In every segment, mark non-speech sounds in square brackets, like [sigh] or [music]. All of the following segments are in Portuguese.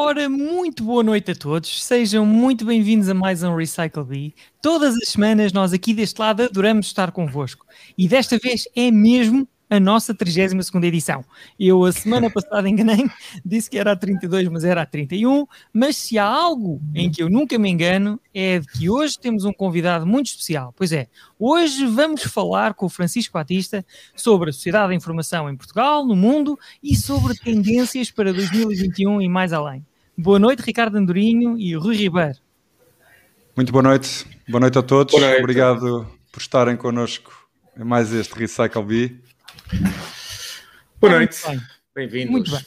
Ora, muito boa noite a todos. Sejam muito bem-vindos a mais um Recycle Bee. Todas as semanas nós aqui deste lado adoramos estar convosco. E desta vez é mesmo a nossa 32 edição. Eu, a semana passada, enganei disse que era a 32, mas era a 31. Mas se há algo em que eu nunca me engano, é de que hoje temos um convidado muito especial. Pois é, hoje vamos falar com o Francisco Batista sobre a sociedade da informação em Portugal, no mundo e sobre tendências para 2021 e mais além. Boa noite, Ricardo Andorinho e Rui Ribeiro. Muito boa noite, boa noite a todos. Noite. Obrigado por estarem connosco em mais este Recycle Bee. Boa noite. Bem-vindos. Muito bem.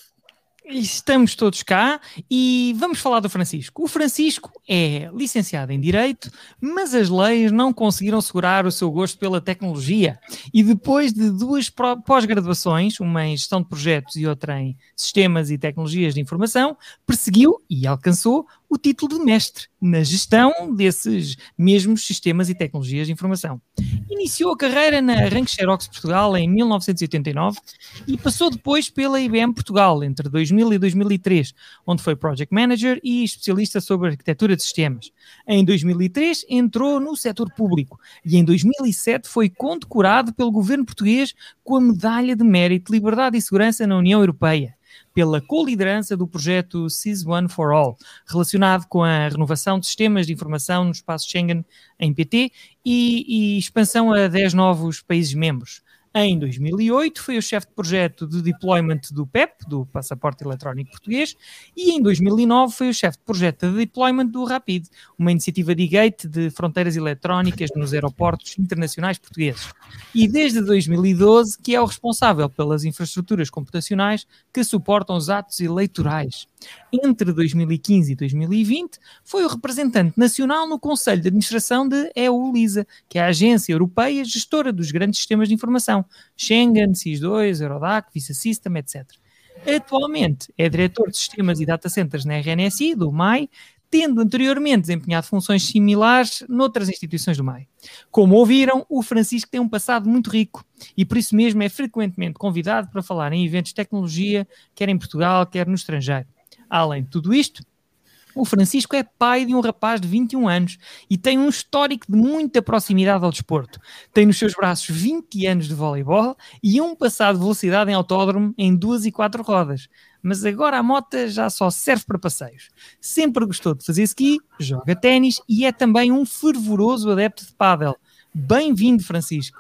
Estamos todos cá e vamos falar do Francisco. O Francisco é licenciado em Direito, mas as leis não conseguiram segurar o seu gosto pela tecnologia. E depois de duas pós-graduações, uma em gestão de projetos e outra em sistemas e tecnologias de informação, perseguiu e alcançou o título de mestre na gestão desses mesmos sistemas e tecnologias de informação. Iniciou a carreira na Rank Xerox Portugal em 1989 e passou depois pela IBM Portugal entre 2000 e 2003, onde foi Project Manager e especialista sobre arquitetura de sistemas. Em 2003 entrou no setor público e em 2007 foi condecorado pelo governo português com a Medalha de Mérito, Liberdade e Segurança na União Europeia pela co-liderança do projeto SIS One for All, relacionado com a renovação de sistemas de informação no espaço Schengen em PT e, e expansão a 10 novos países membros. Em 2008 foi o chefe de projeto de deployment do PEP, do Passaporte Eletrónico Português, e em 2009 foi o chefe de projeto de deployment do Rapid, uma iniciativa de gate de fronteiras eletrónicas nos aeroportos internacionais portugueses. E desde 2012 que é o responsável pelas infraestruturas computacionais que suportam os atos eleitorais. Entre 2015 e 2020, foi o representante nacional no Conselho de Administração de EULISA, que é a agência europeia gestora dos grandes sistemas de informação, Schengen, SIS-2, Eurodac, Visa System, etc. Atualmente é diretor de sistemas e data centers na RNSI, do MAI, tendo anteriormente desempenhado funções similares noutras instituições do MAI. Como ouviram, o Francisco tem um passado muito rico e por isso mesmo é frequentemente convidado para falar em eventos de tecnologia, quer em Portugal, quer no estrangeiro. Além de tudo isto, o Francisco é pai de um rapaz de 21 anos e tem um histórico de muita proximidade ao desporto. Tem nos seus braços 20 anos de voleibol e um passado de velocidade em autódromo em duas e quatro rodas. Mas agora a moto já só serve para passeios. Sempre gostou de fazer ski, joga ténis e é também um fervoroso adepto de pádel. Bem-vindo, Francisco.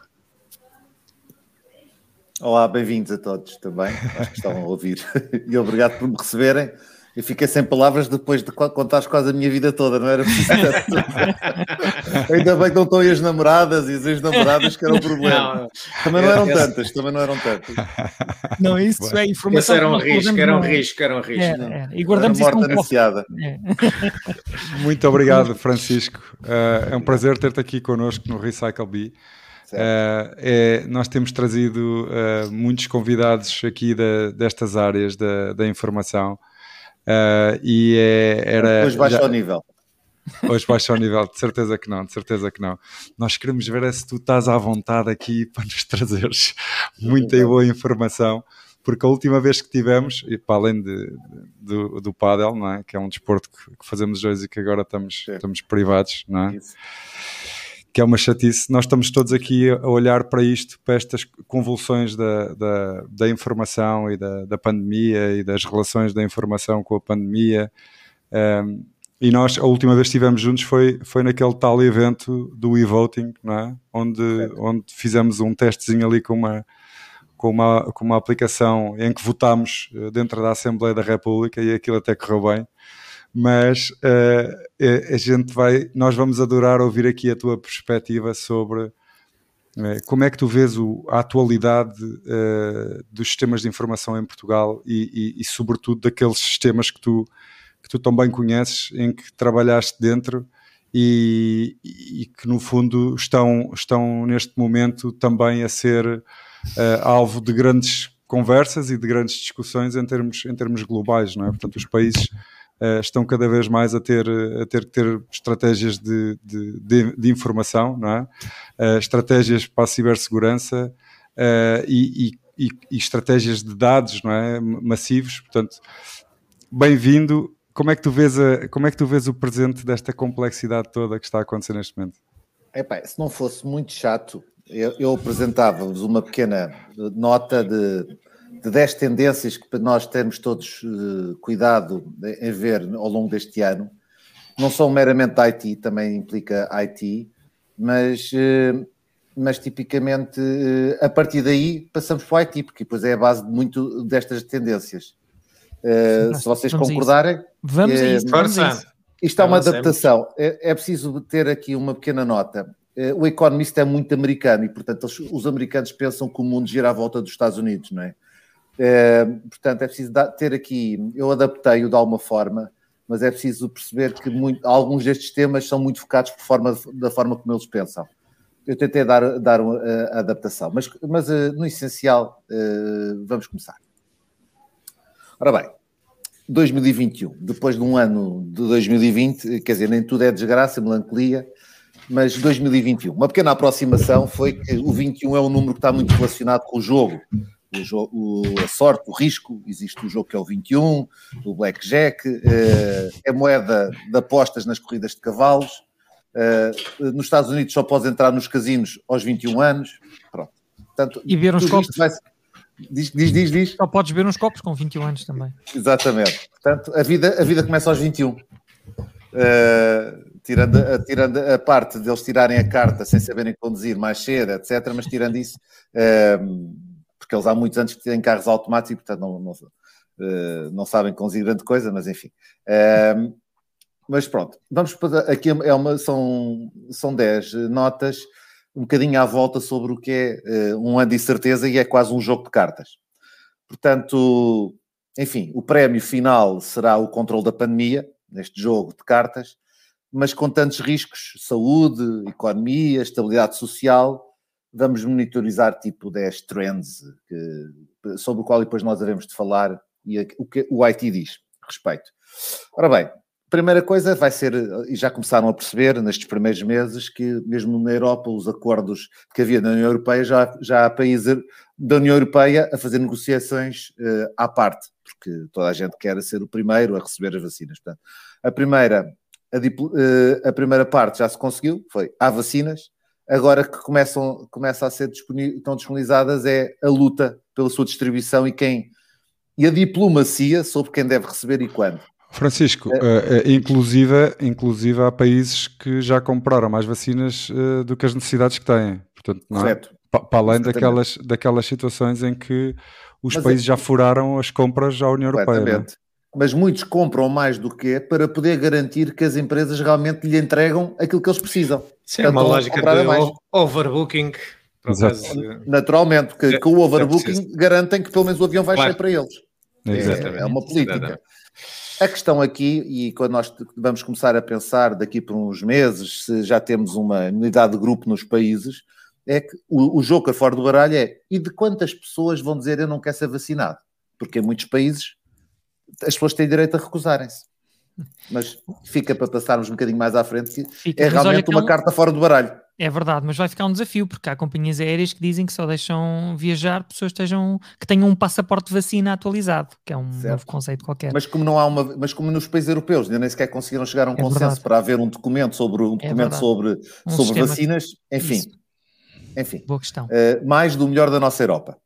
Olá, bem-vindos a todos também, acho que estavam a ouvir. [laughs] E obrigado por me receberem. Eu fiquei sem palavras depois de contar quase a minha vida toda, não era preciso. [laughs] Ainda bem que não estão aí as namoradas e as ex-namoradas que era o problema. Não, também não eram tantas, também não eram tantas. Não, isso é informação. Isso era um risco, era um risco, era um risco. É, é. E guardamos isso morta anunciada. É. [laughs] Muito obrigado, Francisco. Uh, é um prazer ter-te aqui connosco no Recycle Bee. Uh, é, nós temos trazido uh, muitos convidados aqui da, destas áreas da, da informação Uh, e é, era. Hoje baixa já... o nível. Hoje baixa o nível, de certeza que não, de certeza que não. Nós queremos ver é se tu estás à vontade aqui [laughs] para nos trazeres muita e boa informação, porque a última vez que tivemos, e para além de, do, do paddle, não é? que é um desporto que, que fazemos dois e que agora estamos, estamos privados, não é? Isso que é uma chatice. Nós estamos todos aqui a olhar para isto, para estas convulsões da, da, da informação e da, da, pandemia e das relações da informação com a pandemia. Um, e nós, a última vez que estivemos juntos foi, foi naquele tal evento do e-voting, não é? onde, onde fizemos um testezinho ali com uma, com, uma, com uma aplicação em que votámos eh, dentro da Assembleia da República e aquilo até correu bem mas uh, a gente vai, nós vamos adorar ouvir aqui a tua perspectiva sobre uh, como é que tu vês o, a atualidade uh, dos sistemas de informação em Portugal e, e, e, sobretudo daqueles sistemas que tu, que tu também conheces, em que trabalhaste dentro e, e que no fundo estão, estão neste momento também a ser alvo de grandes conversas e de grandes discussões em termos, em termos globais, não é? Portanto, os países estão cada vez mais a ter, a ter que ter estratégias de, de, de, de informação, não é? Uh, estratégias para a cibersegurança e, e, e, estratégias de dados não é? massivos. Portanto, bem-vindo. como é que tu vês a, como é que tu vês o presente desta complexidade toda que está a acontecer neste momento? Epá, se não fosse muito chato, eu, eu apresentava-vos uma pequena nota de, de 10 tendências que nós temos todos uh, cuidado em ver ao longo deste ano. Não são meramente IT, também implica IT, mas, uh, mas tipicamente uh, a partir daí passamos para o IT, porque depois é a base de muito destas tendências. se vocês vamos concordarem, vamos a isso. Vamos a isso. Isto é uma adaptação. É, é preciso ter aqui uma pequena nota. O Economist é muito americano e, portanto, os, os americanos pensam que o mundo gira à volta dos Estados Unidos, não é? É, portanto, é preciso ter aqui, eu adaptei-o de alguma forma, mas é preciso perceber que muito, alguns destes temas são muito focados por forma, da forma como eles pensam. Eu tentei dar, dar uma, a adaptação, mas, mas uh, no essencial, vamos começar. Ora bem, 2021, depois de um ano de 2020, quer dizer, nem tudo é desgraça, melancolia, mas 2021. Uma pequena aproximação foi que o 21 é um número que está muito relacionado com o jogo, o jogo, o, a sorte, o risco, existe o jogo que é o 21, o blackjack, uh, é moeda de apostas nas corridas de cavalos. Uh, nos Estados Unidos só podes entrar nos casinos aos 21 anos. Pronto. Portanto, e ver uns copos. Vai... Diz, diz, diz, diz. Só podes ver uns copos com 21 anos também. Exatamente. Portanto, a vida, a vida começa aos 21. Uh, eh, tirando, a, tirando a parte deles tirarem a carta sem saberem conduzir mais cedo, etc. Mas tirando isso, uh, porque eles há muitos anos que têm carros automáticos e, portanto, não, não, uh, não sabem conduzir grande coisa, mas enfim. Uh, mas pronto, vamos para aqui é uma, são, são 10 notas, um bocadinho à volta sobre o que é uh, um ano de incerteza e é quase um jogo de cartas. Portanto, enfim, o prémio final será o controle da pandemia, neste jogo de cartas, mas com tantos riscos, saúde, economia, estabilidade social, vamos monitorizar tipo 10 trends que, sobre o qual depois nós devemos de falar e o que o IT diz a respeito. Ora bem, primeira coisa vai ser, e já começaram a perceber nestes primeiros meses, que mesmo na Europa os acordos que havia na União Europeia, já, já há países da União Europeia a fazer negociações uh, à parte, porque toda a gente quer ser o primeiro a receber as vacinas. Portanto, a primeira, a, uh, a primeira parte já se conseguiu, foi há vacinas, agora que começam, começa a ser disponível, estão disponibilizadas é a luta pela sua distribuição e quem e a diplomacia sobre quem deve receber e quando. Francisco, é. uh, inclusive, inclusive há países que já compraram mais vacinas uh, do que as necessidades que têm. Portanto, não é? Para além daquelas, daquelas situações em que os Mas países é... já furaram as compras à União Europeia mas muitos compram mais do que é para poder garantir que as empresas realmente lhe entregam aquilo que eles precisam. Sim, é uma lógica de mais. overbooking. Naturalmente, porque com o overbooking garantem que pelo menos o avião vai claro. sair para eles. É, é, uma política. A questão aqui, e quando nós vamos começar a pensar daqui por uns meses, se já temos uma unidade de grupo nos países, é que o, o jogo a fora do baralho é e de quantas pessoas vão dizer eu não quero ser vacinado? Porque em muitos países as pessoas têm direito a recusarem-se. Mas fica para passarmos um bocadinho mais à frente que fica, é realmente uma é um... carta fora do baralho. É verdade, mas vai ficar um desafio, porque há companhias aéreas que dizem que só deixam viajar pessoas que, estejam, que tenham um passaporte de vacina atualizado, que é um certo. novo conceito qualquer. Mas como não há uma, mas como nos países europeus ainda nem sequer conseguiram chegar a um é consenso verdade. para haver um documento sobre um é documento é sobre, um sobre vacinas, enfim. Isso. Enfim. Boa questão. Uh, mais do melhor da nossa Europa.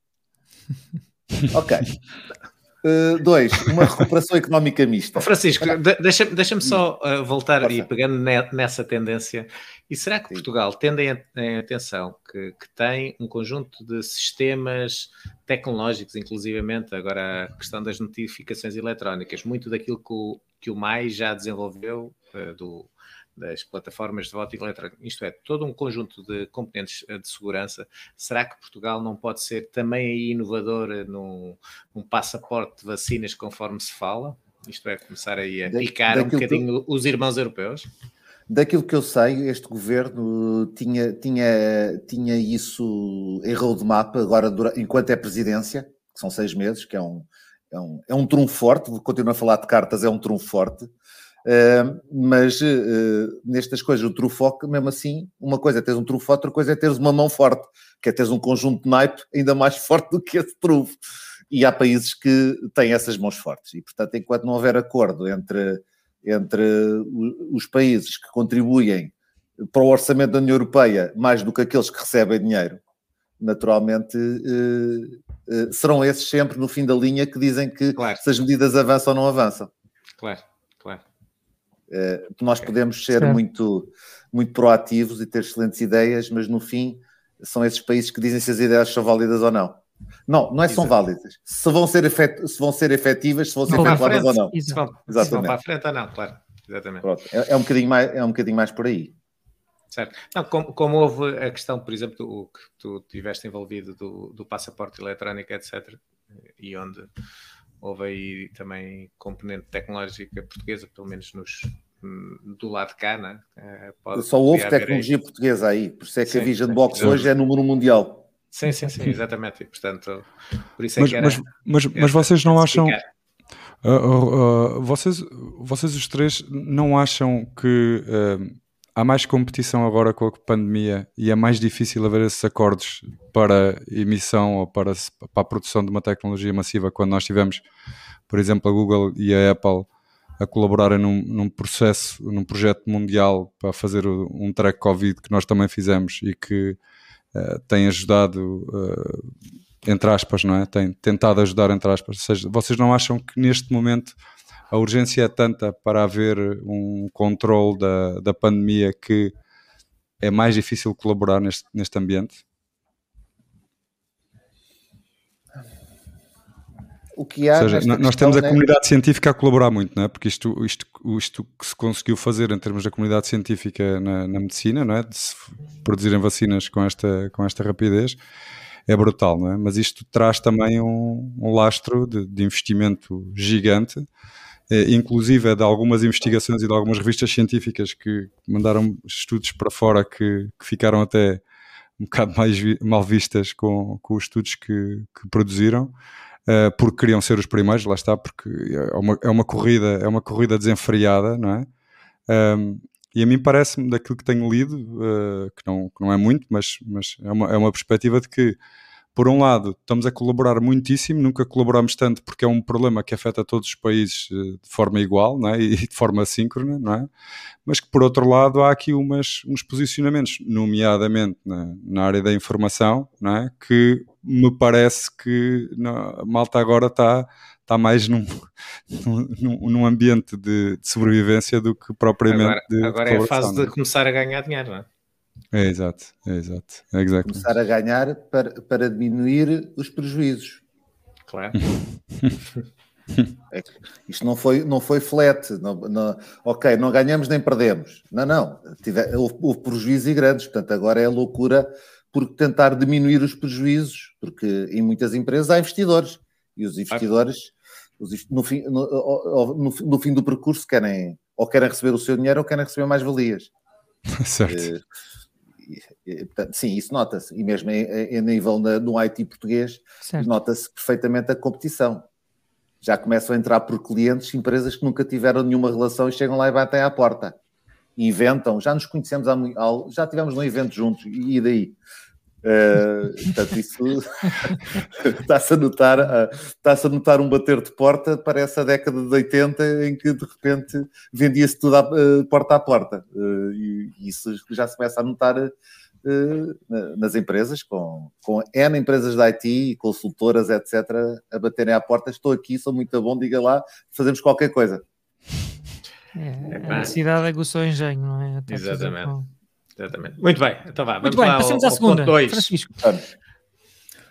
[laughs] ok. Uh, dois, uma recuperação económica mista. [laughs] Francisco, deixa-me deixa só uh, voltar Passa. e pegando ne, nessa tendência. E será que Sim. Portugal, tendo em, em atenção que, que, tem um conjunto de sistemas tecnológicos, inclusivamente agora a questão das notificações eletrónicas, muito daquilo que o, que o MAI já desenvolveu, uh, do, das plataformas de voto eletrónico, isto é, todo um conjunto de componentes eh, de segurança, será que Portugal não pode ser também inovador eh, num, num passaporte de vacinas conforme se fala? Isto é, começar aí a picar um bocadinho que, os irmãos europeus? Daquilo que eu sei, este governo tinha, tinha, tinha isso em roadmap agora, enquanto é presidência, que são seis meses, que é um, é um, é um trunfo forte, continuo a falar de cartas, é um trunfo forte, Uh, mas uh, nestas coisas, o trufoque, mesmo assim, uma coisa é teres um trufo, outra coisa é teres uma mão forte, que é teres um conjunto de naipe ainda mais [laughs] forte do que esse trufo. e há países que têm essas mãos fortes. E, portanto, enquanto não houver acordo entre, entre os países que contribuem para o orçamento da União Europeia mais do que aqueles que recebem dinheiro, naturalmente eh, serão esses sempre no fim da linha que dizem que claro. se as medidas avançam ou não avançam. Claro, nós podemos ser muito, muito proativos e ter excelentes ideias, mas no fim são esses países que dizem se as ideias são válidas ou não. Não, não é se são válidas. Se vão ser, efet... se vão ser efetivas, se vão ser efetuadas ou não. Se vão, Exatamente. Se vão para a frente ou não, claro. Exatamente. É, é, um bocadinho mais, é um bocadinho mais por aí. Certo. Não, como, como, houve a questão, por exemplo, do que tu tiveste envolvido do, do passaporte eletrónico, etc., e onde houve aí também componente tecnológica portuguesa, pelo menos nos, do lado de cá, né? Pode, Só houve tecnologia portuguesa aí, por isso é que sim, a Vision Box sim. hoje é número mundial. Sim, sim, sim, exatamente. E, portanto, por isso é mas, que era, mas, mas, mas vocês não acham. Uh, uh, uh, vocês, vocês os três não acham que há mais competição agora com a pandemia e é mais difícil haver esses acordos para emissão ou para, para a produção de uma tecnologia massiva quando nós tivemos, por exemplo, a Google e a Apple a colaborarem num, num processo, num projeto mundial para fazer um track Covid que nós também fizemos e que uh, tem ajudado, uh, entre aspas, não é? Tem tentado ajudar, entre aspas. Ou seja, vocês não acham que neste momento a urgência é tanta para haver um controle da, da pandemia que é mais difícil colaborar neste, neste ambiente? O que há Ou seja, nós temos a é... comunidade científica a colaborar muito, não é? Porque isto, isto, isto que se conseguiu fazer em termos da comunidade científica na, na medicina, não é? De se produzirem vacinas com esta, com esta rapidez, é brutal, não é? Mas isto traz também um, um lastro de, de investimento gigante inclusive é de algumas investigações e de algumas revistas científicas que mandaram estudos para fora que, que ficaram até um bocado mais vi, mal vistas com, com os estudos que, que produziram, uh, porque queriam ser os primeiros, lá está, porque é uma, é uma corrida, é uma corrida desenfreada, não é? Um, e a mim parece-me, daquilo que tenho lido, uh, que, não, que não é muito, mas, mas é, uma, é uma perspectiva de que por um lado, estamos a colaborar muitíssimo, nunca colaboramos tanto porque é um problema que afeta todos os países eh, de forma igual não é? [laughs] e de forma síncrona, não é? mas que por outro lado há aqui umas, uns posicionamentos, nomeadamente na, na área da informação, não é? que me parece que a malta agora está está mais num, [laughs] num, num ambiente de, de, sobrevivência do que propriamente agora, de. Agora é a fase de é? começar a ganhar dinheiro, não é? É exato, é exato. É exactly. Começar a ganhar para, para diminuir os prejuízos. Claro. [laughs] É, isto não foi, não foi flat. Não, não, ok, não ganhamos nem perdemos. Não, não. Tive, houve, houve prejuízos e grandes. Portanto, agora é loucura por tentar diminuir os prejuízos, porque em muitas empresas há investidores. E os investidores, os, no, fim, no, no, no, fim do percurso, querem ou querem receber o seu dinheiro ou querem receber mais valias. [laughs] certo. Uh, Portanto, sim, isso nota-se. E mesmo em, nível na, no IT português, nota-se perfeitamente a competição. Já começam a entrar por clientes, empresas que nunca tiveram nenhuma relação e chegam lá e batem à porta. inventam, já nos conhecemos há muito, já tivemos num evento juntos, e daí? Uh, portanto, isso [laughs] está-se a notar, uh, está-se a notar um bater de porta, parece a década de 80 em que de repente vendia-se tudo a, uh, porta a porta. Uh, e isso já se começa a notar nas empresas, com, com N empresas de IT, consultoras, etc., a baterem à porta. Estou aqui, sou muito bom, diga lá, fazemos qualquer coisa. É, a necessidade aguçou o engenho, não é? Até Exatamente. Exatamente. Muito bem, então vá. Muito bem, passamos ao, à segunda. Dois. Francisco.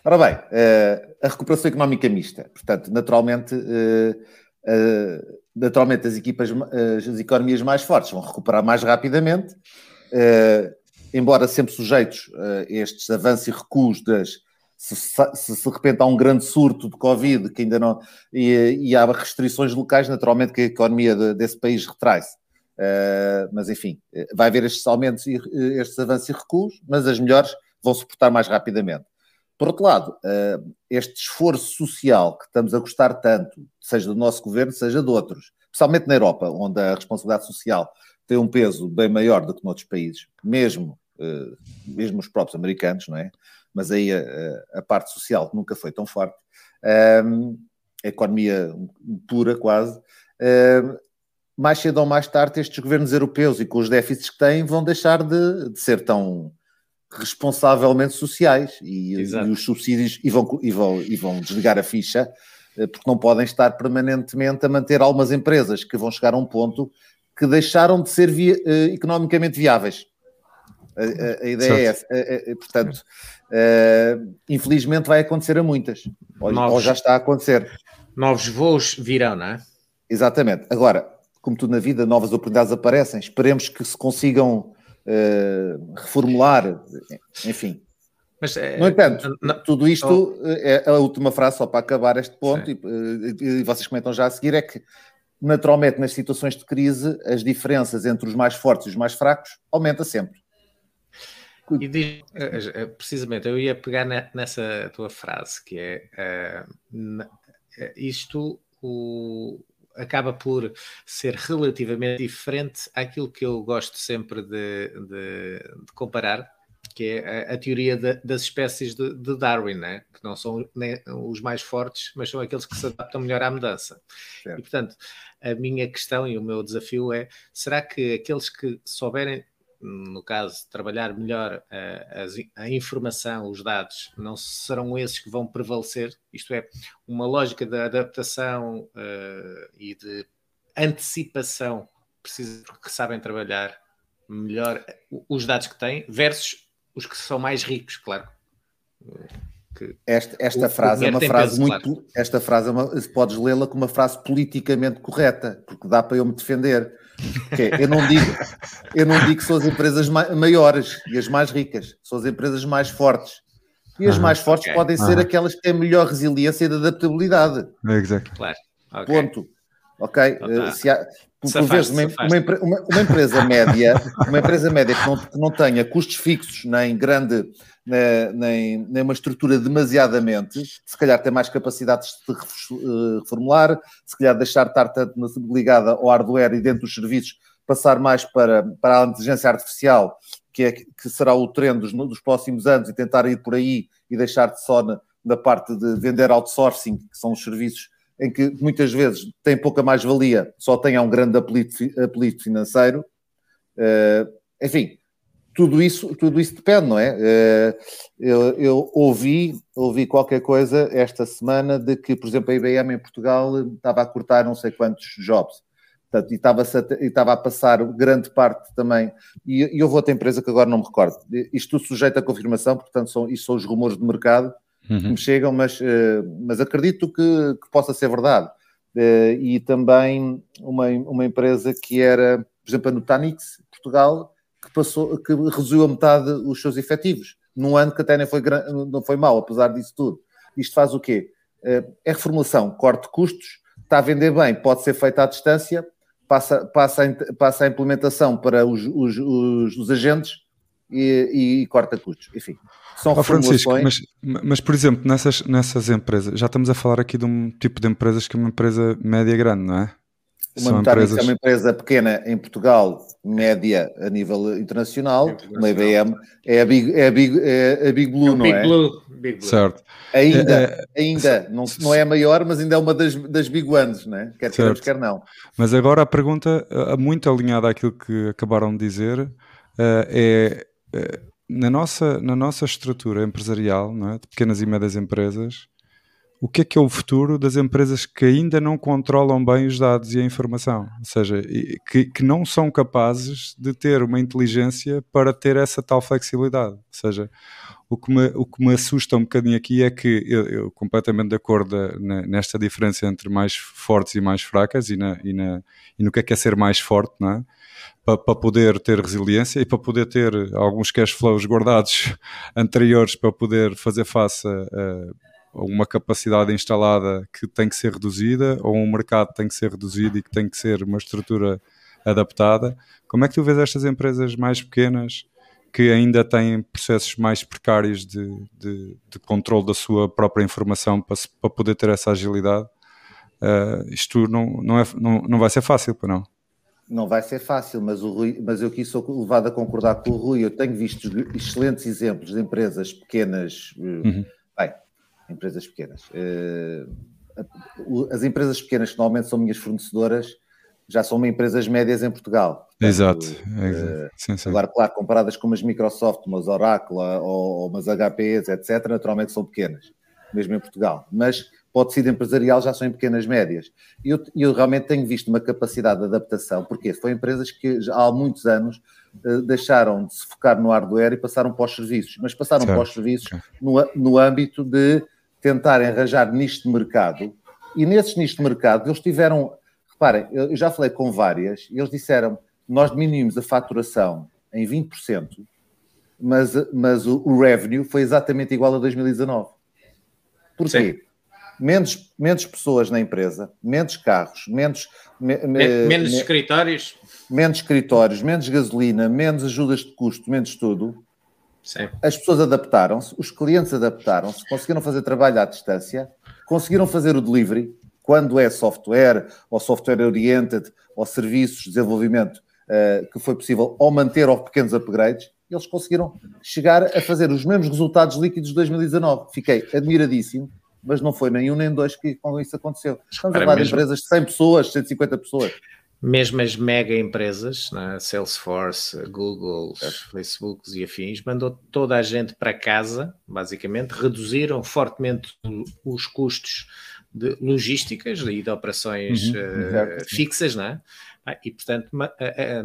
Ora bem, uh, a recuperação económica mista. Portanto, naturalmente, uh, uh, naturalmente as equipas, as economias mais fortes vão recuperar mais rapidamente, embora sempre sujeitos a estes avanços e recuos das. Se, de repente há um grande surto de Covid que ainda não. e, e há restrições locais, naturalmente que a economia de, desse país retrai-se. Uh, mas enfim, vai haver estes aumentos e estes avanços e recuos, mas as melhores vão suportar mais rapidamente. Por outro lado, uh, este esforço social que estamos a gostar tanto, seja do nosso governo, seja de outros, especialmente na Europa, onde a responsabilidade social tem um peso bem maior do que noutros países, mesmo, mesmo os próprios americanos, não é? Mas aí a, a parte social nunca foi tão forte. um, economia pura quase, um, mais cedo ou mais tarde estes governos europeus e com os déficits que têm vão deixar de, de ser tão responsavelmente sociais e, e, os subsídios e vão, e, vão, e vão desligar a ficha eh, porque não podem estar permanentemente a manter algumas empresas que vão chegar a um ponto que deixaram de ser via, economicamente viáveis. A, a, a ideia certo. é essa. portanto, uh, infelizmente vai acontecer a muitas. Ou, novos, ou, já está a acontecer. Novos voos virão, não é? Exatamente. Agora, como tudo na vida, novas oportunidades aparecem. Esperemos que se consigam uh, reformular, enfim. Mas, é, no entanto, não, tudo isto oh, é a última frase, só para acabar este ponto, e, e, vocês comentam já a seguir, é que naturalmente nas situações de crise as diferenças entre os mais fortes e os mais fracos aumenta sempre. E diz, eh, eh, precisamente, eu ia pegar nessa tua frase, que é uh, isto o, acaba por ser relativamente diferente àquilo que eu gosto sempre de, de, de comparar, que é a, a teoria de, das espécies de, de Darwin, né? que não são nem os mais fortes, mas são aqueles que se adaptam melhor à mudança. Certo. E, portanto, a minha questão e o meu desafio é: será que aqueles que souberem, no caso, trabalhar melhor a, a, informação, os dados, não serão esses que vão prevalecer? Isto é, uma lógica de adaptação uh, e de antecipação, precisa, que sabem trabalhar melhor os dados que têm, versus os que são mais ricos, claro. Que esta, esta o, frase o é uma frase peso, muito. Claro. Esta frase é uma, podes lê-la como uma frase politicamente correta, porque dá para eu me defender. É, eu não digo, eu não digo que são as empresas maiores e as mais ricas, são as empresas mais fortes. E as mais fortes okay. podem ser aquelas que têm melhor resiliência e adaptabilidade. Exactly. Claro. Okay. Ponto. Ok? Então, tá. Se há, por, vezes uma, uma, uma, empresa média, uma empresa média que não, que não tenha custos fixos nem grande, nem, nem uma estrutura demasiadamente, se calhar tem mais capacidade de eh, reformular, se calhar deixar de estar tanto ligada ao hardware e dentro dos serviços, passar mais para, para a inteligência artificial, que, é, que será o trend dos, dos próximos anos, e tentar ir por aí e deixar de só na, na parte de vender outsourcing, que são os serviços em que muitas vezes tem pouca mais-valia, só tem um grande apelito, apelito financeiro. Uh, enfim, tudo isso, tudo isso depende, não é? Uh, eu, eu, ouvi, ouvi qualquer coisa esta semana de que, por exemplo, a IBM em Portugal estava a cortar não sei quantos jobs. Portanto, e estava, e estava a passar grande parte também. E, e houve outra empresa que agora não me recordo. Isto tudo sujeito à confirmação, portanto, são, isto são os rumores de mercado uhum. que me chegam, mas, uh, mas acredito que, que, possa ser verdade. Uh, e também uma, uma empresa que era, por exemplo, a Nutanix, Portugal, que, passou, que reduziu a metade os seus efetivos, num ano que até nem foi, não foi mau, apesar disso tudo. Isto faz o quê? É reformulação, corte custos, está a vender bem, pode ser feita à distância, passa, passa, a, passa a implementação para os, os, os, os agentes e, e, corta custos. Enfim, são oh, Francisco, mas, mas, por exemplo, nessas, nessas empresas, já estamos a falar aqui de um tipo de empresas que é uma empresa média grande, não é? Uma São empresas... é uma empresa pequena em Portugal, média a nível internacional, internacional. uma IBM é a Big, é a Big, é a Big Blue, é não Big é? Blue. Big Blue. Certo. Ainda, é, é, ainda, não, não é a maior, mas ainda é uma das, das Big Ones, não é? Quer queremos, quer não. Mas agora a pergunta, muito alinhada àquilo que acabaram de dizer, é na nossa, na nossa estrutura empresarial, é? de pequenas e médias empresas, o que é que é o futuro das empresas que ainda não controlam bem os dados e a informação? Ou seja, que, que não são capazes de ter uma inteligência para ter essa tal flexibilidade. Ou seja, o que me, o que me assusta um bocadinho aqui é que eu, eu completamente de acordo na, nesta diferença entre mais fortes e mais fracas e, na, e, na, e no que é que é ser mais forte, não é? para, poder ter resiliência e para poder ter alguns cash flows guardados [laughs] anteriores para poder fazer face a uma capacidade instalada que tem que ser reduzida ou um mercado que tem que ser reduzido e que tem que ser uma estrutura adaptada. Como é que tu vês estas empresas mais pequenas que ainda têm processos mais precários de, de, de controle da sua própria informação para, para poder ter essa agilidade? Uh, isto não, não, é, não, não vai ser fácil, para não? não vai ser fácil, mas, o Rui, mas eu aqui sou levado a concordar com o Rui. Eu tenho visto excelentes exemplos de empresas pequenas. Eh, uhum. Empresas pequenas. As empresas pequenas, que normalmente são minhas fornecedoras, já são empresas médias em Portugal. Portanto, Exato. Uh, sim, sim. Agora, claro, comparadas com umas Microsoft, umas Oracle ou, umas HPs, etc., naturalmente são pequenas, mesmo em Portugal. Mas pode ser empresarial já são em pequenas médias. E eu, eu, realmente tenho visto uma capacidade de adaptação, porque foi empresas que já há muitos anos uh, deixaram de se focar no hardware e passaram para os serviços, mas passaram certo. para os serviços no, no âmbito de tentarem arranjar nicho de mercado, e nesses nichos de mercado eles tiveram Reparem, eu já falei com várias e eles disseram nós diminuímos a faturação em 20%, mas, mas o, o revenue foi exatamente igual a 2019. Porquê? Sim. Menos, menos pessoas na empresa, menos carros, menos... Me, me, menos me, escritórios. Menos escritórios, menos gasolina, menos ajudas de custo, menos tudo. Sim. As pessoas adaptaram-se, os clientes adaptaram-se, conseguiram fazer trabalho à distância, conseguiram fazer o delivery, quando é software ou software oriented ou serviços de desenvolvimento uh, que foi possível ou manter ou pequenos upgrades, eles conseguiram chegar a fazer os mesmos resultados líquidos de 2019. Fiquei admiradíssimo, mas não foi nem um nem dois que com isso aconteceu. Estamos a falar de empresas de 100 pessoas, 150 pessoas. Mesmo as mega empresas, né? Salesforce, Google, é. Facebook e afins, mandou toda a gente para casa, basicamente, reduziram fortemente os custos de logísticas e de operações uhum, uh, fixas, não é? E, portanto,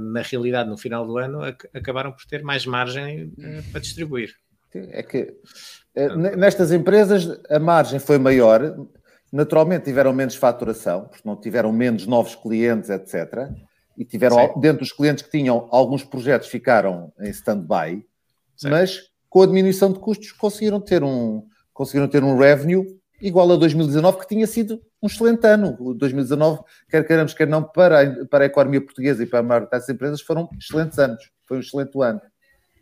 na realidade, no final do ano, acabaram por ter mais margem eh, para distribuir. É que eh, nestas empresas a margem foi maior, naturalmente tiveram menos faturação, porque não tiveram menos novos clientes, etc. E tiveram, Sim. dentro dos clientes que tinham, alguns projetos ficaram em stand-by, mas com a diminuição de custos conseguiram ter um, conseguiram ter um revenue igual a 2019, que tinha sido um excelente ano. O 2019, quer queiramos, quer não, para a, para a economia portuguesa e para a maior parte das empresas, foram excelentes anos. Foi um excelente ano.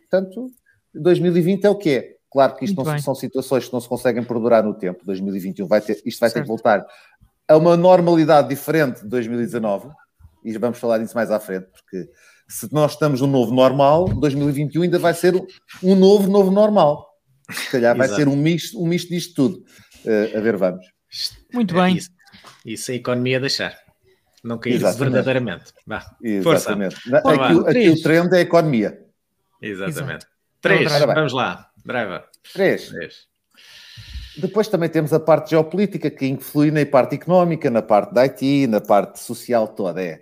Portanto, 2020 é o que é. Claro que isto não, são situações que não se conseguem perdurar no tempo. 2021 vai ter, isto vai certo. ter que voltar a uma normalidade diferente de 2019 e vamos falar disso mais à frente, porque se nós estamos no novo normal, 2021 ainda vai ser um novo, novo normal. Se calhar vai ser um misto, um misto disto tudo. Uh, a ver, vamos. Muito bem. Isso, isso a economia deixar. Não cair verdadeiramente. Vá, Exatamente. Força. Aqui, aqui o trend é a economia. Exatamente. Exato. Três, vamos lá. Driver. Três. Três. Depois também temos a parte geopolítica que influi na parte económica, na parte da IT, na parte social toda. É,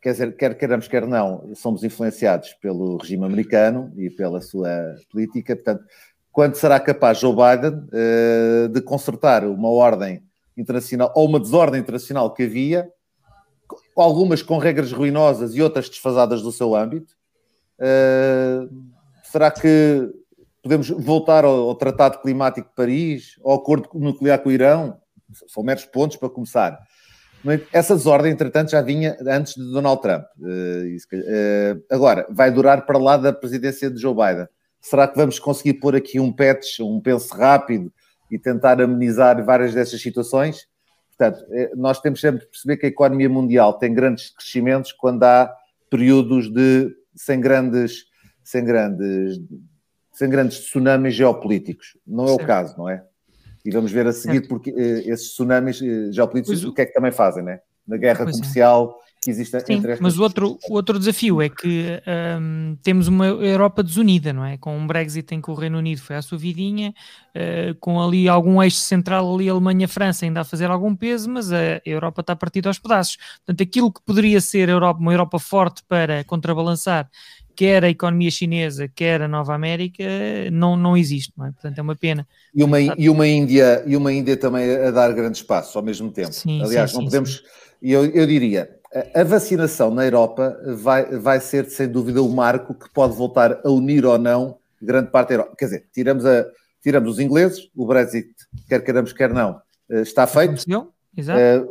quer dizer, quer queiramos, quer não, somos influenciados pelo regime americano e pela sua política. Portanto, quando será capaz Joe Biden uh, de consertar uma ordem internacional ou uma desordem internacional que havia, algumas com regras ruinosas e outras desfasadas do seu âmbito. Uh, será que podemos voltar ao, ao, Tratado Climático de Paris, ao acordo nuclear com o Irão? São meros pontos para começar. Essa desordem, entretanto, já vinha antes de Donald Trump. Uh, agora, vai durar para lá da presidência de Joe Biden. Será que vamos conseguir pôr aqui um patch, um penso rápido e tentar amenizar várias dessas situações? Portanto, é, nós temos sempre de perceber que a economia mundial tem grandes crescimentos quando há períodos de sem grandes, sem grandes, sem grandes tsunamis geopolíticos. Não é o caso, não é? E vamos ver a seguir porque eh, esses tsunamis eh, geopolíticos pois o que é que também fazem, né? Na guerra é. comercial, é que existe Sim, entre estas Mas o outro, o outro desafio é que um, temos uma Europa desunida, não é? Com um Brexit em que o Reino Unido foi à sua vidinha, uh, com ali algum eixo central ali, Alemanha-França ainda a fazer algum peso, mas a Europa está partida aos pedaços. Portanto, aquilo que poderia ser Europa, uma Europa forte para contrabalançar quer a economia chinesa, quer a Nova América, não, não existe, não é? Portanto, é uma pena. E uma, e uma, Índia, e uma Índia também a dar grandes passos ao mesmo tempo. Sim, Aliás, sim, não sim, podemos. Eu, eu diria, a vacinação na Europa vai, vai ser, sem dúvida, o marco que pode voltar a unir ou não grande parte da Europa. Quer dizer, tiramos, a, tiramos os ingleses, o Brexit, quer queiramos, quer não, eh, está feito. Exato. Eh,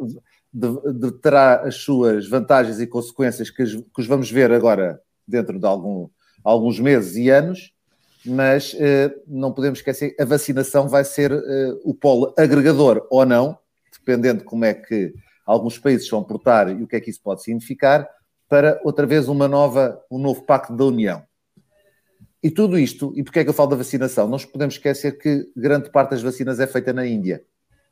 de, de, terá as suas vantagens e consequências que, que os vamos ver agora dentro de algum, alguns meses e anos, mas eh, não podemos esquecer, a vacinação vai ser o polo agregador ou não, dependendo de como é que alguns países vão portar e o que é que isso pode significar, para outra vez uma nova, um novo pacto da União. e tudo isto, e porque é que eu falo da vacinação? Nós podemos esquecer que grande parte das vacinas é feita na Índia.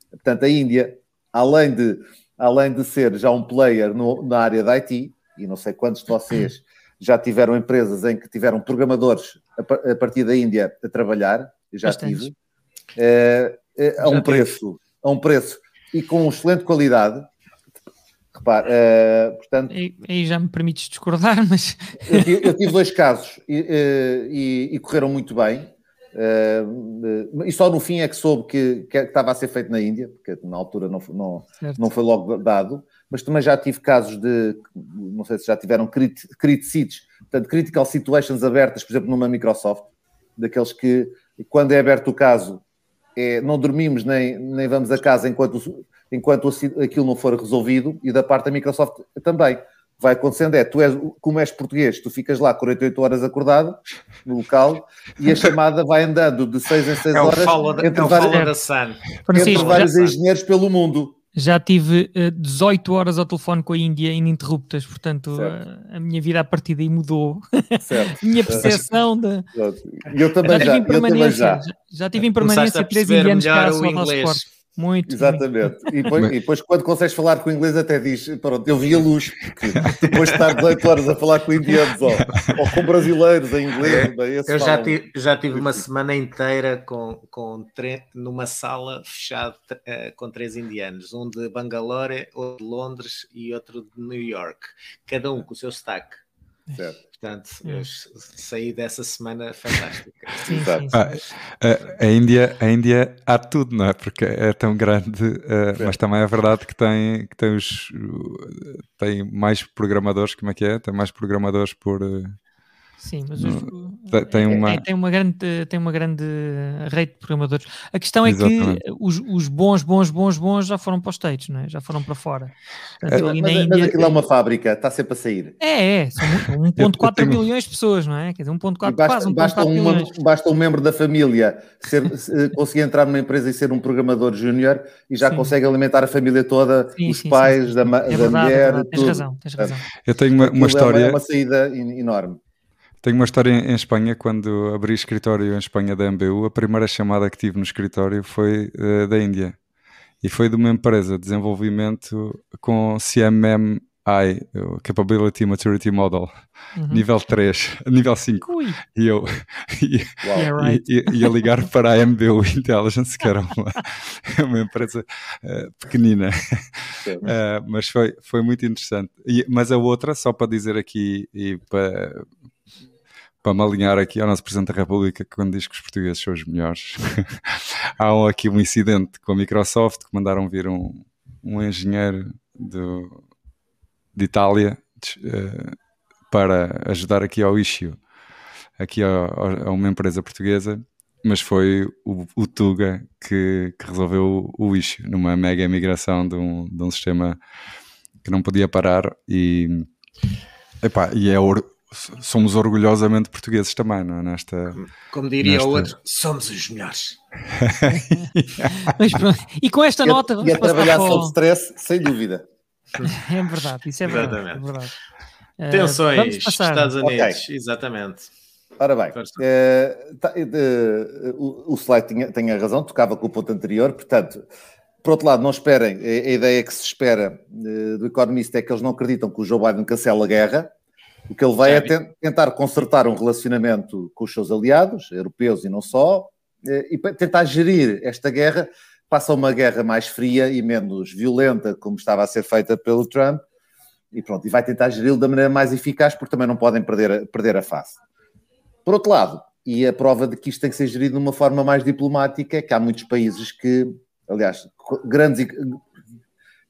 Portanto, a Índia, além de, além de ser já um player no, na área da IT, e não sei quantos de vocês já tiveram empresas em que tiveram programadores a, partir da Índia a trabalhar, já Bastante. tive, é, é, a um preço, a um preço e com excelente qualidade, Repare, uh, portanto... Aí, aí, já me permites discordar, [laughs] mas... eu, tive, eu tive dois casos e, eh, e, e, correram muito bem. Uh, e só no fim é que soube que, que, estava a ser feito na Índia, porque na altura não, não, não foi logo dado, mas também já tive casos de, não sei se já tiveram crit, crit seats, portanto, critical situations abertas, por exemplo, numa Microsoft, daqueles que, quando é aberto o caso, é, não dormimos nem, nem vamos a casa enquanto enquanto aquilo não for resolvido, e da parte da Microsoft também. Vai acontecendo é, tu és, como és português, tu ficas lá 48 horas acordado no local e a chamada vai andando de 6 em 6 é horas entre, é vários, entre vários engenheiros pelo mundo. Já tive uh, eh, 18 horas ao telefone com a Índia ininterruptas, portanto uh, a minha vida a partir daí mudou. [laughs] a minha percepção da. Eu também já, já, também já. já. Já tive em permanência 3 indianos cá ao transporte. Muito. Exatamente. Muito. E, depois, e, depois, quando consegues falar com o inglês, até diz: Pronto, eu vi a luz. Depois de estar 18 horas a falar com indianos ou, ou com brasileiros em inglês. Bem, eu já tive, já tive uma semana inteira com, com numa sala fechada uh, com três indianos: um de Bangalore, outro de Londres e outro de New York. Cada um com o seu sotaque. Certo. Portanto, eu saí dessa semana fantástica. [laughs] Sim, sim, ah, a, a, Índia, a Índia há tudo, não é? Porque é tão grande, uh, mas também é verdade que tem, que tem, os, tem mais programadores, como é que é? Tem mais programadores por. Sim, mas os, tem, uma... É, tem, uma grande, tem uma grande rede de programadores. A questão é Exatamente. que os, os, bons, bons, bons, bons já foram para os States, não é? já foram para fora. Portanto, é, mas, Índia, mas aquilo é uma fábrica, está sempre a sair. É, é, são 1.4 [laughs] tenho... milhões de pessoas, não é? Quer dizer, 1.4 basta, um basta, uma, basta um membro da família ser, conseguir entrar numa empresa e ser um programador júnior e já sim. consegue alimentar a família toda, sim, os sim, pais, Da, é da verdade, mulher. É tens razão, tens razão. Eu tenho uma, uma história. É uma saída enorme. Tenho uma história em Espanha, quando abri escritório em Espanha da MBU, a primeira chamada que tive no escritório foi uh, da Índia. E foi de uma empresa de desenvolvimento com CMMI, Capability Maturity Model, uhum. nível 3, [laughs] nível 5. Ui. E eu ia, yeah, right. ia, ligar [laughs] para a MBU Intelligence, que era uma, [laughs] uma empresa uh, pequenina. Uh, mas foi, foi muito interessante. E, mas a outra, só para dizer aqui e para para me alinhar aqui ao nosso Presidente da República, que quando diz que os portugueses são os melhores, [laughs] há aqui um incidente com a Microsoft, que mandaram vir um, um engenheiro do, de Itália de, uh, para ajudar aqui ao issue, aqui a, a, uma empresa portuguesa, mas foi o, o Tuga que, que, resolveu o, o issue, numa mega migração de um, de um sistema que não podia parar e... Epá, e é, somos orgulhosamente portugueses também, não é? Nesta, Como diria nesta... o outro, somos os melhores. [laughs] Mas, e com esta nota vamos e a trabalhar para... sob stress, sem dúvida. [laughs] É verdade, isso é verdade. É verdade. Uh, [laughs] Tensões, Estados Unidos, okay. exatamente. Ora bem, uh, tá, uh, o, o slide tinha, tinha razão, tocava com o ponto anterior, portanto, por outro lado, não esperem, a, a ideia que se espera do economista é que eles não acreditam que o Joe Biden cancele a guerra, o que ele vai é tentar consertar um relacionamento com os seus aliados, europeus e não só, eh, e tentar gerir esta guerra, passa uma guerra mais fria e menos violenta, como estava a ser feita pelo Trump, e pronto, e vai tentar geri-lo da maneira mais eficaz, porque também não podem perder, perder a face. Por outro lado, e a prova de que isto tem que ser gerido de uma forma mais diplomática é que há muitos países que, aliás, grandes,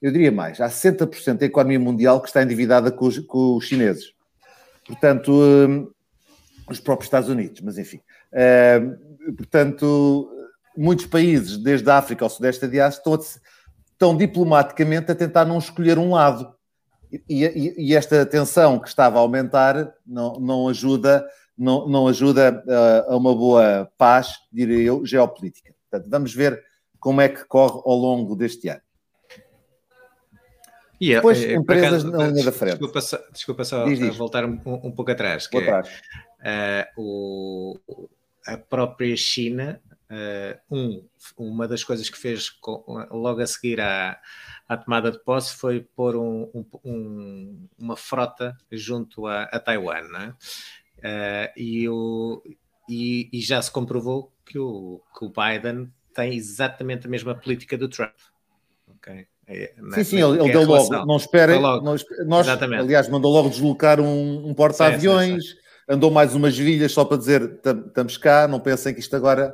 eu diria mais, há 60% da economia mundial que está endividada com os, com os chineses portanto, hum, os próprios Estados Unidos, mas enfim. Hum, portanto, muitos países, desde a África ao Sudeste Asiático, estão, estão diplomaticamente a tentar não escolher um lado. E, e, e, esta tensão que estava a aumentar não, não ajuda, não, não ajuda a, a uma boa paz, diria eu, geopolítica. Portanto, vamos ver como é que corre ao longo deste ano. E Depois, é, empresas acaso, na linha da frente. Desculpa, desculpa só diz, diz. voltar um, um, pouco atrás. Que é, o, a própria China, um, uma das coisas que fez com, logo a seguir à, à tomada de posse foi pôr um, um, uma frota junto a, a Taiwan, é? e, o, e, e, já se comprovou que o, que o Biden tem exatamente a mesma política do Trump. Okay? É, sim, sim, ele, ele deu logo. Não esperem. Nós, nós aliás, mandou logo deslocar um, um porta-aviões, andou mais umas vilhas só para dizer estamos cá, não pensem que isto agora.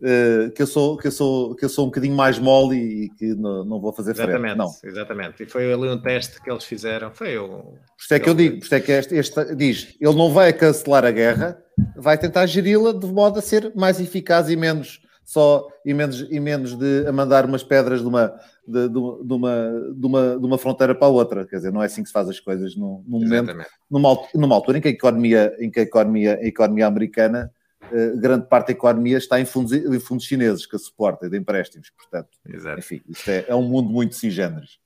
Uh, que, eu sou, que, eu sou, que eu sou um bocadinho mais mole e que não, não vou fazer exatamente, frente. Não. Exatamente, e foi ali um teste que eles fizeram. Foi o. Por isso é que eu digo, por isso é que este, este diz: ele não vai cancelar a guerra, vai tentar geri-la de modo a ser mais eficaz e menos só e menos, e menos de a mandar umas pedras de uma, de, de, de, uma, de, uma, de uma fronteira para a outra. Quer dizer, não é assim que se faz as coisas num, num momento, numa, numa altura em que a economia, em que a economia, a economia americana, eh, grande parte da economia está em fundos, em fundos chineses que a suporta, de empréstimos. Portanto, Exato. enfim, isto é, é um mundo muito cisgêneros.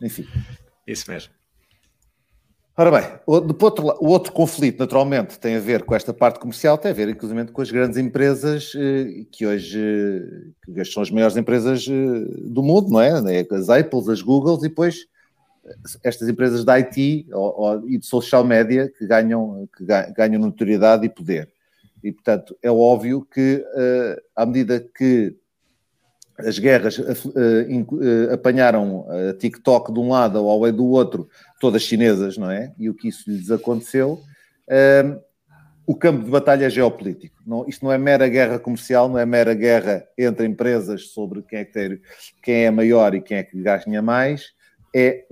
Enfim. Isso mesmo. Ora bem, o, outro, o outro conflito, naturalmente, tem a ver com esta parte comercial, tem a ver, inclusive, com as grandes empresas eh, que, hoje, eh, que hoje são as maiores empresas eh, do mundo, não é? Né? As Apples, as Googles e depois estas empresas de IT ou, ou, e de social media que ganham, que ganham notoriedade e poder. E, portanto, é óbvio que, à medida que as guerras apanharam a TikTok de um lado ou ao do outro, todas chinesas, não é? E o que isso lhes aconteceu, uh, o campo de batalha é geopolítico. Não, isto não é mera guerra comercial, não é mera guerra entre empresas sobre quem é, que tem, quem é maior e quem é que ganha mais, é,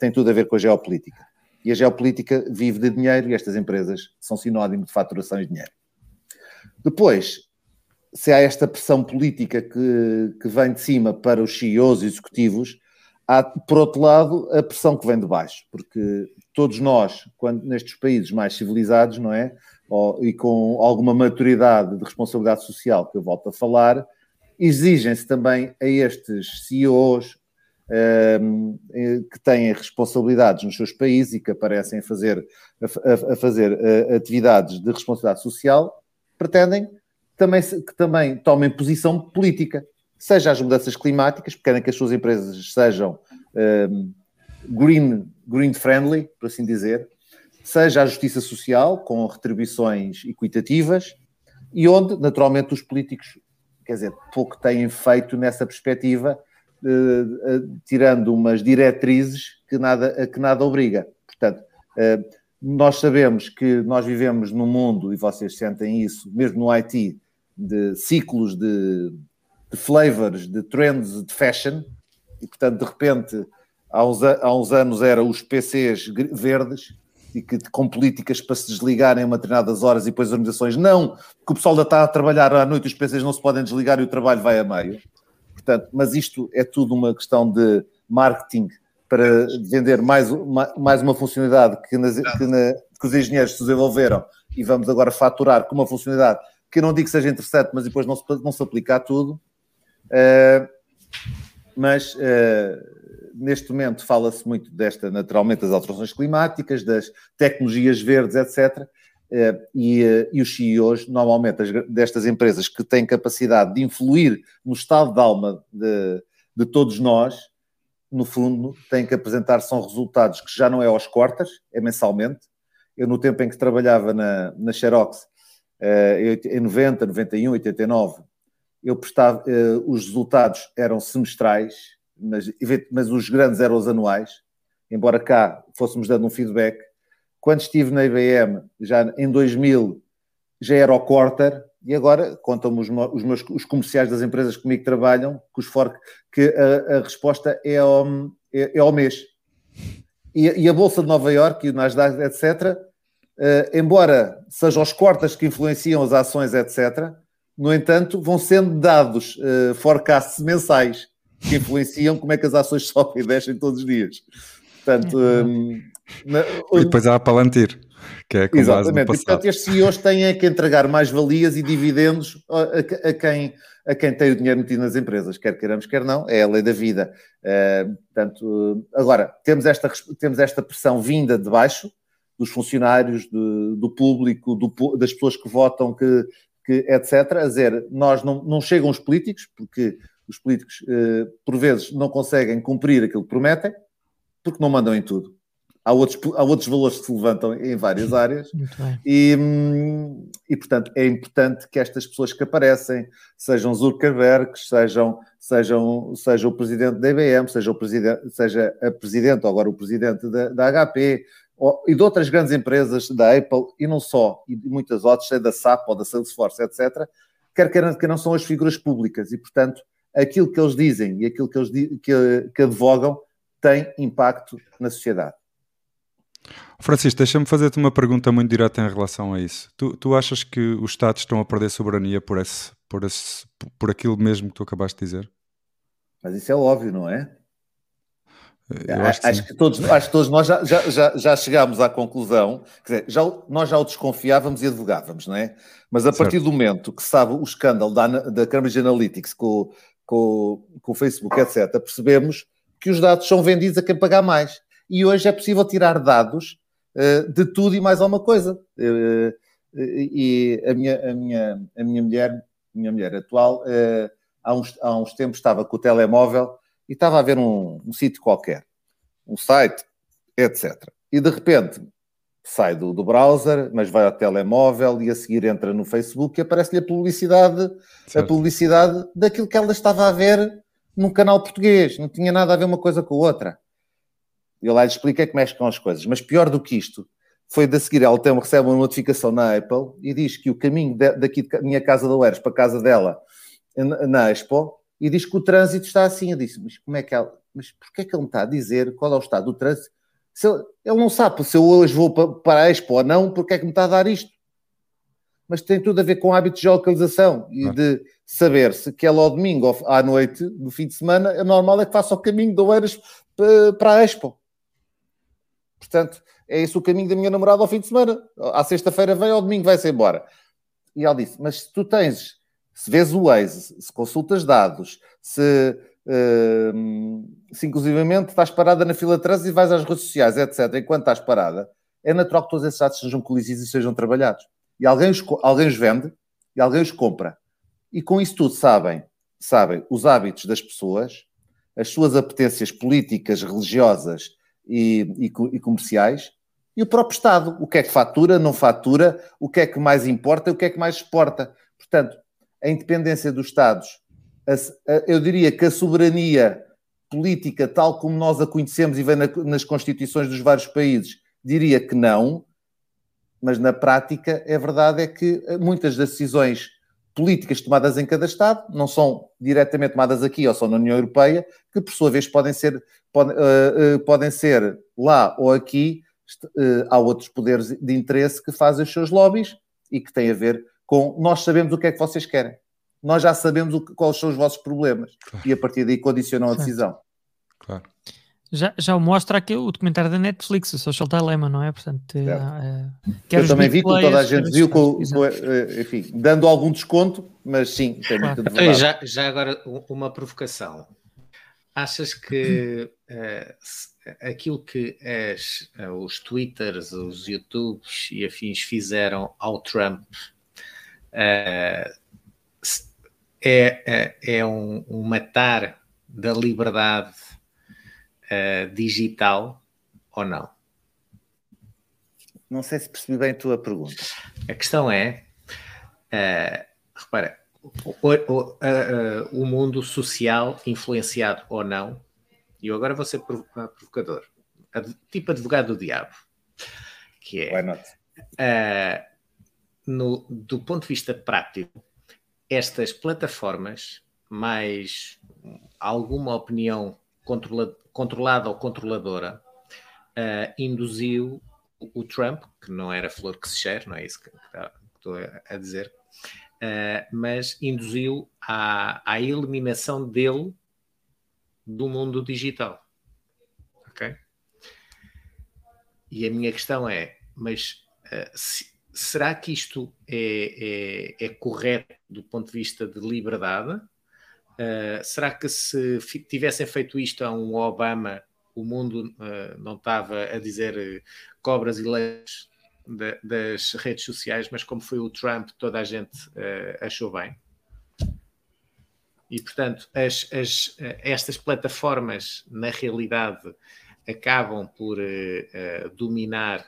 tem tudo a ver com a geopolítica. E a geopolítica vive de dinheiro e estas empresas são sinónimo de faturação de dinheiro. Depois, se há esta pressão política que, que vem de cima para os CEOs executivos, há, por outro lado, a pressão que vem de baixo, porque todos nós, quando nestes países mais civilizados, não é? E com alguma maturidade de responsabilidade social, que eu volto a falar, exigem-se também a estes CEOs um, ehm, que têm responsabilidades nos seus países e que aparecem a fazer, a, a fazer a, atividades de responsabilidade social, pretendem também, que também tomem posição política, seja as mudanças climáticas, porque querem que as suas empresas sejam um, green, green friendly, por assim dizer, seja a justiça social, com retribuições equitativas, e onde, naturalmente, os políticos, quer dizer, pouco têm feito nessa perspectiva, uh, uh, tirando umas diretrizes que nada, que nada obriga. Portanto, uh, nós sabemos que nós vivemos num mundo, e vocês sentem isso, mesmo no IT, de ciclos de, de flavors, de trends de fashion, e portanto, de repente, há uns, há uns anos eram os PCs verdes, e que com políticas para se desligarem a determinadas horas e depois as organizações não, porque o pessoal ainda está a trabalhar à noite, os PCs não se podem desligar e o trabalho vai a meio. Portanto, mas isto é tudo uma questão de marketing para vender mais, mais uma funcionalidade que, nas, que, na, que os engenheiros se desenvolveram e vamos agora faturar com uma funcionalidade que eu não digo que seja interessante, mas depois não se, não se aplica a tudo. Uh, mas uh, neste momento fala-se muito desta, naturalmente, das alterações climáticas, das tecnologias verdes, etc. Uh, e, e, os CEOs, normalmente, as, destas empresas que têm capacidade de influir no estado de alma de, de todos nós, no fundo, têm que apresentar são resultados que já não é aos cortas, é mensalmente. Eu, no tempo em que trabalhava na, na Xerox, eh, em 90, 91, 89, eu prestava, eh, os resultados eram semestrais, mas, mas os grandes eram os anuais, embora cá fôssemos dando um feedback. Quando estive na IBM, já em 2000, já era o quarter, e agora contam-me os, os, meus os comerciais das empresas que comigo trabalham, que, os for, que a, a resposta é ao, é, é ao mês. E, e, a Bolsa de Nova Iorque, e o Nasdaq, etc., Uh, embora sejam os cortes que influenciam as ações, etc., no entanto, vão sendo dados uh, forecasts mensais que influenciam como é que as ações [laughs] sobem e descem todos os dias. Portanto, um, uhum. na, e depois há a Palantir, que é com Exatamente. Base no e, portanto, estes CEOs têm é que entregar mais valias e dividendos a, a, quem, a quem tem o dinheiro metido nas empresas, quer queiramos, quer não, é a lei da vida. Uh, portanto, agora, temos esta, temos esta pressão vinda de baixo, dos funcionários, de, do público, do, das pessoas que votam, que, que, etc., a dizer, nós não, não chegam os políticos, porque os políticos, eh, por vezes, não conseguem cumprir aquilo que prometem, porque não mandam em tudo. Há outros, há outros valores que se levantam em várias áreas e, e, portanto, é importante que estas pessoas que aparecem, sejam Zuckerberg, sejam, sejam, seja o presidente da IBM, seja, o presidente, seja a presidente, ou agora o presidente da, da HP, e de outras grandes empresas, da Apple, e não só, e muitas outras, seja da SAP ou da Salesforce, etc., quer que, que não são as figuras públicas, e, portanto, aquilo que eles dizem e aquilo que eles que, que advogam tem impacto na sociedade. Francisco, deixa-me fazer-te uma pergunta muito direta em relação a isso. Tu, tu achas que os Estados estão a perder soberania por, esse, por, esse, por aquilo mesmo que tu acabaste de dizer? Mas isso é óbvio, não é? Eu acho, que, acho que todos, acho que todos nós já, já, já, chegámos à conclusão, quer dizer, já, nós já o desconfiávamos e advogávamos, não é? Mas a partir certo. do momento que sabe o escândalo da, da Cambridge Analytics com, com, com o Facebook, etc., percebemos que os dados são vendidos a quem pagar mais. E hoje é possível tirar dados uh, de tudo e mais alguma coisa. Uh, e a minha, a minha, a minha mulher, minha mulher atual, uh, há, uns, há uns tempos estava com o telemóvel e estava a ver um, um sítio qualquer, um site, etc. E de repente sai do, do, browser, mas vai ao telemóvel e a seguir entra no Facebook e aparece-lhe a publicidade, certo. a publicidade daquilo que ela estava a ver num canal português. Não tinha nada a ver uma coisa com a outra. Eu lá lhe expliquei como é que as coisas. Mas pior do que isto, foi de seguir, ela tem, recebe uma notificação na Apple e diz que o caminho de, daqui da minha casa da Oeiras para a casa dela na Expo e diz que o trânsito está assim. Eu disse, mas como é que ela. Mas porquê é que ele me está a dizer qual é o estado do trânsito? Se ele, ele não sabe se eu hoje vou para, a Expo ou não, porque é que me está a dar isto? Mas tem tudo a ver com hábitos de geolocalização e ah. de saber se que ela ao domingo à noite, no fim de semana, é normal é que faça o caminho de Oeiras para a Expo. Portanto, é esse o caminho da minha namorada ao fim de semana. À sexta-feira vem, ao domingo vai-se embora. E ela disse: Mas se tu tens se vês o Waze, se consultas dados, se, uh, se inclusivamente estás parada na fila de trânsito e vais às redes sociais, etc., enquanto estás parada, é natural que todos esses dados sejam colizidos e sejam trabalhados. E alguém os, alguém os vende e alguém os compra. E com isso tudo sabem, sabem os hábitos das pessoas, as suas apetências políticas, religiosas e, e, e comerciais, e o próprio Estado. O que é que fatura, não fatura, o que é que mais importa, o que é que mais exporta. Portanto, a independência dos Estados, a, a, eu diria que a soberania política, tal como nós a conhecemos e vem na, nas constituições dos vários países, diria que não, mas na prática é verdade é que muitas das decisões políticas tomadas em cada Estado não são diretamente tomadas aqui ou só na União Europeia, que por sua vez podem ser, podem, uh, uh, podem ser lá ou aqui, uh, há outros poderes de interesse que fazem os seus lobbies e que têm a ver com nós sabemos o que é que vocês querem. Nós já sabemos o que, quais são os vossos problemas claro. e a partir daí condicionam a decisão. Claro. Já, já o mostra aqui o documentário da Netflix, o Social Dilemma, não é? Portanto, é, é, Eu também vi que toda a gente viu, com, com, eh, enfim, dando algum desconto, mas sim, tem claro. muito então, já, já agora uma provocação. Achas que uh, aquilo que as, uh, os Twitters, os YouTubes e afins fizeram ao Trump é, é, é um, um, matar da liberdade uh, digital ou não? Não sei se percebi bem a tua pergunta. A questão é, uh, repara, o, o, uh, o, mundo social influenciado ou não, e eu agora vou ser provocador, tipo advogado do diabo, que é... No, do ponto de vista prático, estas plataformas, mais alguma opinião controla, controlada ou controladora, uh, induziu o Trump, que não era flor que se cheira, não é isso que, tá, estou a, dizer, uh, mas induziu à, à eliminação dele do mundo digital. Ok? E a minha questão é, mas uh, se, será que isto é, é, é, correto do ponto de vista de liberdade? Uh, será que se tivessem feito isto a um Obama, o mundo uh, não estava a dizer cobras e leis das redes sociais, mas como foi o Trump, toda a gente achou bem. E, portanto, as, as, estas plataformas, na realidade, acabam por uh, dominar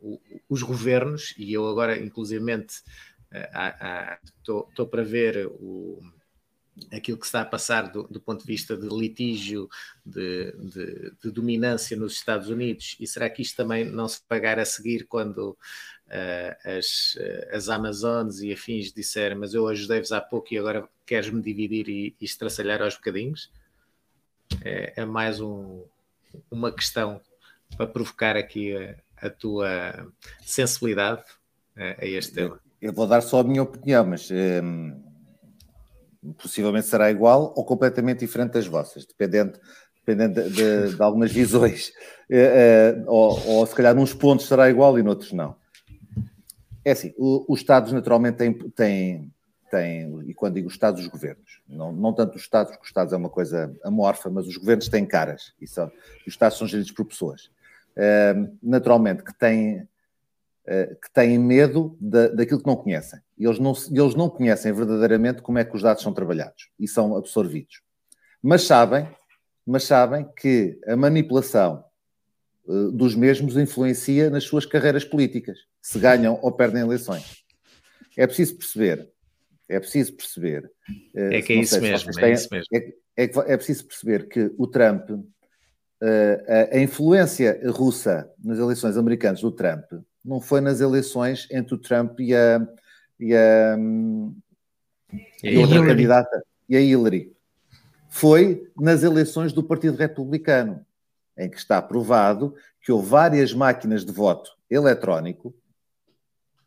uh, os governos, e eu agora, inclusivamente, estou para ver o, aquilo que está a passar do, do ponto de vista de litígio, de, de, de, dominância nos Estados Unidos, e será que isto também não se pagar a seguir quando uh, as, as Amazones e afins disserem, mas eu ajudei-vos há pouco e agora queres-me dividir e, e estraçalhar aos bocadinhos? É, é mais um, uma questão para provocar aqui a, a tua sensibilidade a, a este tema. Eu vou dar só a minha opinião, mas hum, possivelmente será igual ou completamente diferente das vossas, dependendo, dependendo de, de, de algumas [laughs] visões. É, é, ou, ou, se calhar nos pontos será igual e noutros não. É assim, o, os Estados naturalmente têm, têm, têm, e quando digo Estados, os governos, não, não tanto os Estados, porque os Estados é uma coisa amorfa, mas os governos têm caras, e, são, e os Estados são geridos por pessoas. Naturalmente que têm eh, que têm medo da, daquilo que não conhecem. E eles não, eles não conhecem verdadeiramente como é que os dados são trabalhados e são absorvidos. Mas sabem, mas sabem que a manipulação uh, dos mesmos influencia nas suas carreiras políticas, se ganham ou perdem eleições. É preciso perceber, é preciso perceber. Uh, é que é isso, mesmo, é têm, isso mesmo. É, é, é, preciso perceber que o Trump, a, a influência russa nas eleições americanas do Trump não foi nas eleições entre o Trump e a, e a, e outra Hillary. candidata, e a Hillary. Foi nas eleições do Partido Republicano, em que está provado que houve várias máquinas de voto eletrónico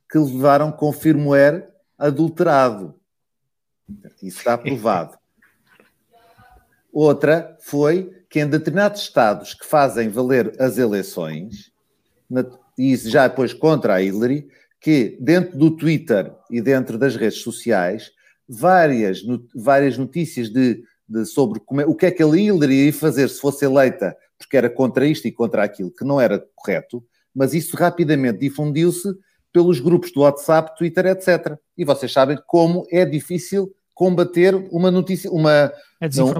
que levaram com firmware adulterado. Isso está provado. [laughs] Outra foi que em determinados estados que fazem valer as eleições, e isso já depois contra a Hillary, que dentro do Twitter e dentro das redes sociais, várias, várias notícias de, de sobre como é, o que é que a Hillary ia fazer se fosse eleita, porque era contra isto e contra aquilo, que não era correto, mas isso rapidamente difundiu-se pelos grupos do WhatsApp, Twitter, etc. E vocês sabem como é difícil combater uma notícia, uma,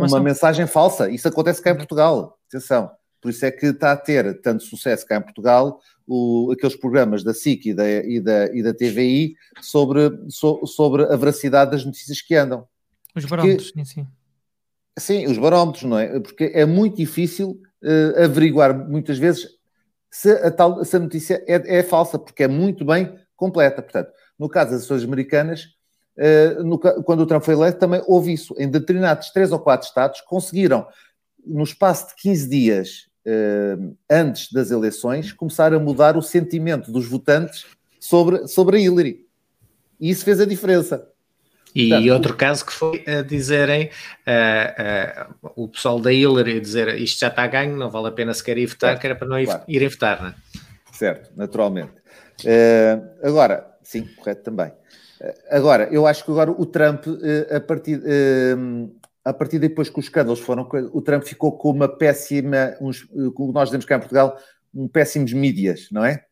uma mensagem falsa. Isso acontece cá em Portugal. Atenção. Por isso é que está a ter tanto sucesso cá em Portugal o, aqueles programas da SIC e da, e da, e da TVI sobre, so, sobre a veracidade das notícias que andam. Os barómetros, sim, sim. Sim, os barómetros, não é? Porque é muito difícil uh, averiguar muitas vezes se a, tal, se a notícia é, é, falsa, porque é muito bem completa. Portanto, no caso das ações americanas, no, quando o Trump foi eleito, também houve isso. Em determinados três ou quatro estados, conseguiram, no espaço de 15 dias, uh, antes das eleições, começar a mudar o sentimento dos votantes sobre, sobre a Hillary. E isso fez a diferença. E Portanto, outro caso que foi a dizerem, uh, uh, o pessoal da Hillary dizer isto já está a ganho, não vale a pena sequer ir votar, certo, que era para não ir, claro. irem votar, não é? Certo, naturalmente. Uh, agora, sim, correto também. Agora, eu acho que agora o Trump, a partir, a partir depois que os escândalos foram, o Trump ficou com uma péssima, uns, como nós dizemos cá em Portugal, um péssimos mídias, não é?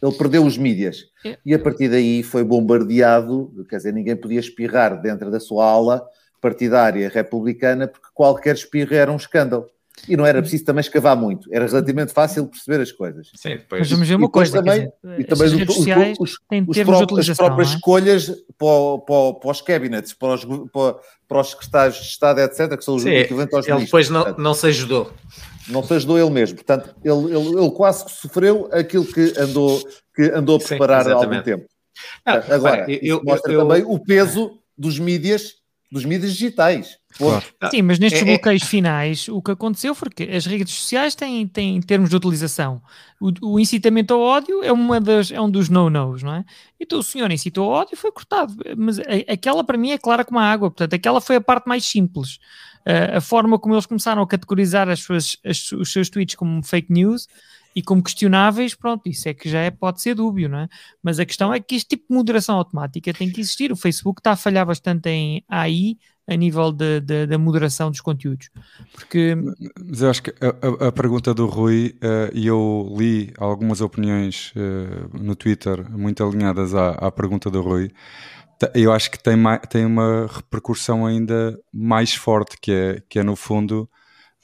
Ele perdeu os mídias. É. E a partir daí foi bombardeado, quer dizer, ninguém podia espirrar dentro da sua ala partidária republicana, porque qualquer espirro era um escândalo. E não era preciso também escavar muito, era relativamente fácil perceber as coisas. Sim, depois. Mas vamos ver uma coisa. Também, dizer, e também os, sociais os, os, os as próprias é? escolhas para, para, para, os cabinets, para os, para, para os secretários de Estado, etc., que são os equivalentes aos Ele depois não, portanto, não se ajudou. Não se ajudou ele mesmo. Portanto, ele, ele, ele quase sofreu aquilo que andou, que andou a preparar Sim, há algum tempo. Não, Agora, eu, mostra eu, também o peso dos mídias, dos mídias digitais. Claro. Sim, mas nestes é, é, bloqueios finais, o que aconteceu foi que as redes sociais têm, têm termos de utilização. O, o incitamento ao ódio é, uma das, é um dos no-nos, não é? Então o senhor incitou ao ódio e foi cortado. Mas a, aquela para mim é clara como a água, portanto, aquela foi a parte mais simples. Uh, a forma como eles começaram a categorizar as suas, as, os seus tweets como fake news e como questionáveis, pronto, isso é que já é, pode ser dúbio, não é? Mas a questão é que este tipo de moderação automática tem que existir. O Facebook está a falhar bastante em AI a nível da moderação dos conteúdos. Porque... Mas eu acho que a, a, pergunta do Rui, uh, e eu li algumas opiniões uh, no Twitter muito alinhadas à, à pergunta do Rui, eu acho que tem, tem uma repercussão ainda mais forte, que é, que é no fundo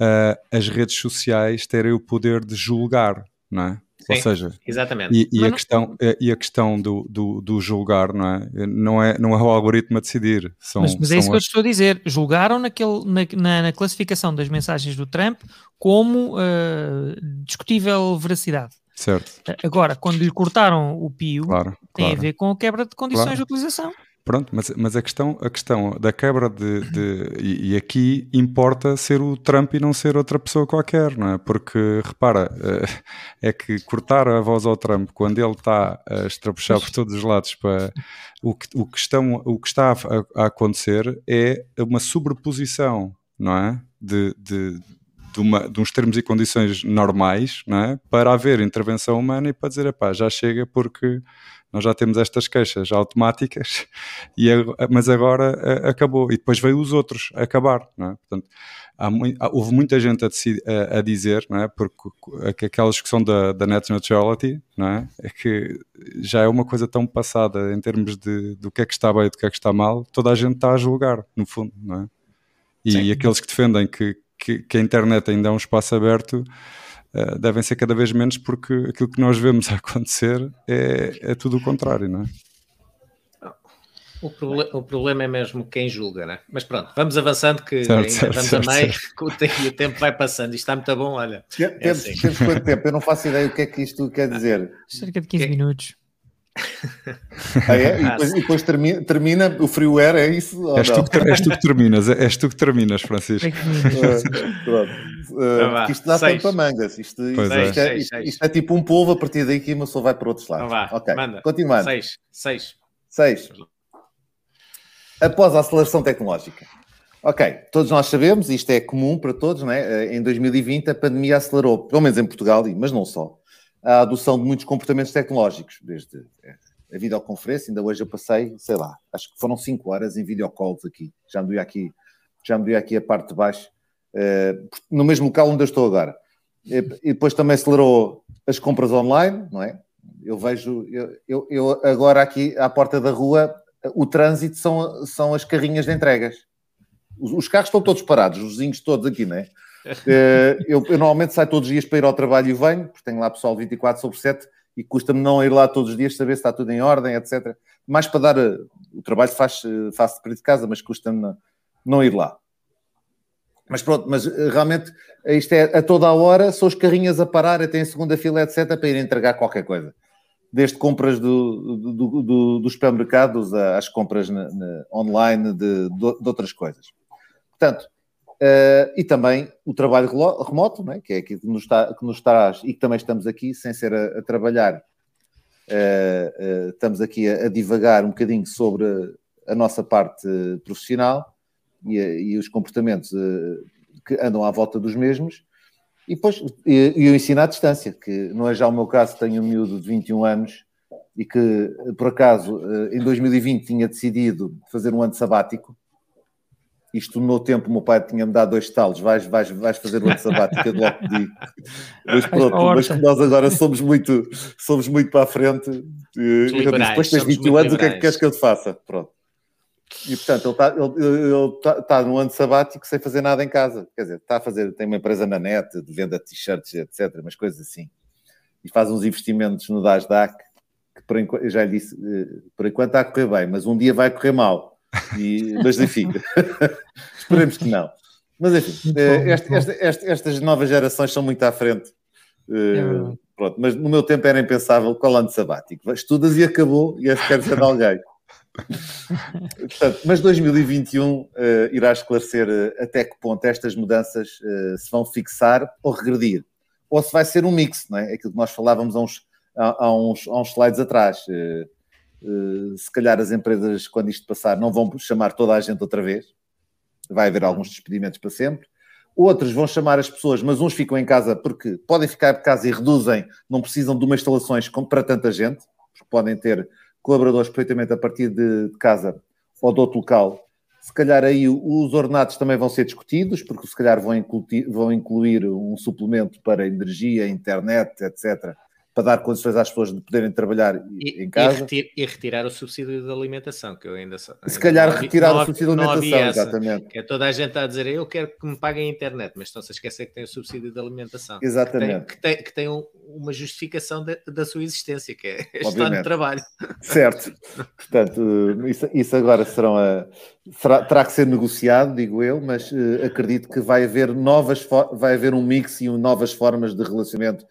uh, as redes sociais terem o poder de julgar, não é? Sim, Ou seja, exatamente. E, e a, questão, e a questão do, do, do, julgar, não é? Não é, não é o algoritmo a decidir. São, mas, mas é isso as... que eu estou a dizer. Julgaram naquele, na, na, na classificação das mensagens do Trump como uh, discutível veracidade. Certo. Agora, quando lhe cortaram o pio, claro, tem claro. a ver com a quebra de condições claro. de utilização. Pronto, mas, mas a, questão, a questão da quebra de. de e, e, aqui importa ser o Trump e não ser outra pessoa qualquer, não é? Porque, repara, é, é que cortar a voz ao Trump quando ele está a estrapuchar por todos os lados para. O que, o que, estão, o que está a, a acontecer é uma sobreposição, não é? De, de, de, uma, de, uns termos e condições normais, não é? Para haver intervenção humana e para dizer, pá, já chega porque nós já temos estas queixas automáticas, e, mas agora a, acabou. E depois veio os outros a acabar. Não é? Portanto, há, houve muita gente a, a, a, dizer, não é? porque aquela discussão da, da net neutrality não é? é que já é uma coisa tão passada em termos de, do que é que está bem e do que é que está mal, toda a gente está a julgar, no fundo. Não é? E, e aqueles que defendem que, que, que a internet ainda é um espaço aberto uh, devem ser cada vez menos porque aquilo que nós vemos [laughs] acontecer é, é tudo o contrário, não é? O, proble o, problema é mesmo quem julga, né? Mas pronto, vamos avançando que certo, ainda certo, vamos certo, a meio, [laughs] o, tempo, o tempo vai passando. Isto está muito bom, olha. Temos, é assim. temos quanto tempo? Eu não faço ideia o que é que isto quer dizer. Cerca de 15 que... minutos. Ah, é? E depois, e depois termina, termina, o freeware, é isso? És tu, que, és tu, que, terminas, és tu que terminas, Francisco. uh, pronto. Uh, isto dá tempo para mangas. Isto, isto, é. Isto, é, isto, isto, é, tipo um polvo, a partir daí uma pessoa vai para outros lados. Então ok, Manda. continuando. Seis. Seis. Seis. Após a aceleração tecnológica. Ok, todos nós sabemos, isto é comum para todos, né? em 2020 a pandemia acelerou, pelo menos em Portugal, mas não só, a adoção de muitos comportamentos tecnológicos, desde a videoconferência, ainda hoje eu passei, sei lá, acho que foram 5 horas em videocalls aqui, já me aqui, já me aqui a parte de baixo, uh, no mesmo local onde eu estou agora. E, e, depois também acelerou as compras online, não é? Eu vejo, eu, eu, eu, agora aqui à porta da rua, o trânsito são, são as carrinhas de entregas. Os, os carros estão todos parados, os vizinhos todos aqui, não é? Uh, eu, eu, normalmente saio todos os dias para ir ao trabalho e venho, porque tenho lá pessoal 24 sobre 7 e custa-me não ir lá todos os dias saber se está tudo em ordem, etc. Mais para dar. Eh, o trabalho faz, eh, faço de casa, mas custa-me não, ir lá. Mas pronto, mas realmente isto é a toda a hora, são os carrinhas a parar, até em segunda fila, etc., para ir entregar qualquer coisa. Desde compras do, do, do, dos supermercados às compras na, na, online de, de, outras coisas. Portanto, Uh, e também o trabalho remoto, né, que é aquilo que nos, está, que nos traz e que também estamos aqui sem ser a, a trabalhar. Uh, uh, estamos aqui a, a, divagar um bocadinho sobre a nossa parte profissional e, e os comportamentos que andam à volta dos mesmos. E depois e, e ensino à distância, que não é já o meu caso, tenho um miúdo de 21 anos e que, por acaso, em 2020 tinha decidido fazer um ano sabático isto no meu tempo, o meu pai tinha-me dado dois talos, vais, vais, vais fazer uma sabática de logo digo. Mas pronto, mas nós agora somos muito, somos muito para a frente. E, depois tens 21 anos, o que é que queres que eu te faça? Pronto. E portanto, ele está ele, ele tá, tá no ano sabático sem fazer nada em casa. Quer dizer, está a fazer, tem uma empresa na net de venda de t-shirts, etc., mas coisas assim. E faz uns investimentos no Dasdac, que por enquanto, eu já lhe disse, eh, por enquanto está a correr bem, mas um dia vai correr mal. E, mas enfim, [laughs] esperemos que não. Mas enfim, eh, estas novas gerações são muito à frente. Uh, pronto, mas no meu tempo era impensável qual ano sabático. Estudas e acabou, e és quer ser alguém. [laughs] Portanto, mas 2021 uh, eh, irá esclarecer uh, até que ponto estas mudanças se vão fixar ou regredir. Ou se vai ser um mix, não é? Aquilo que nós falávamos há uns, há, há uns, há uns slides atrás. Eh, se calhar as empresas, quando isto passar, não vão chamar toda a gente outra vez. Vai haver alguns despedimentos para sempre. Outros vão chamar as pessoas, mas uns ficam em casa porque podem ficar de casa e reduzem, não precisam de uma instalações para tanta gente, porque podem ter colaboradores perfeitamente a partir de casa ou de outro local Se calhar aí os ordenados também vão ser discutidos, porque se calhar vão incluir, vão incluir um suplemento para energia, internet, etc para dar condições às pessoas de poderem trabalhar e, em casa. E, e, retirar o subsídio de alimentação, que eu ainda só. Se calhar retirar o subsídio de alimentação, exatamente. Que é toda a gente a dizer, eu quero que me paguem a internet, mas estão-se a esquecer que tem o subsídio de alimentação. Exatamente. Que tem, que tem, que tem um, uma justificação de, da sua existência, que é [laughs] estar no trabalho. Certo. Portanto, isso, isso agora serão a, será, terá que ser negociado, digo eu, mas uh, acredito que vai haver novas, vai haver um mix e novas formas de relacionamento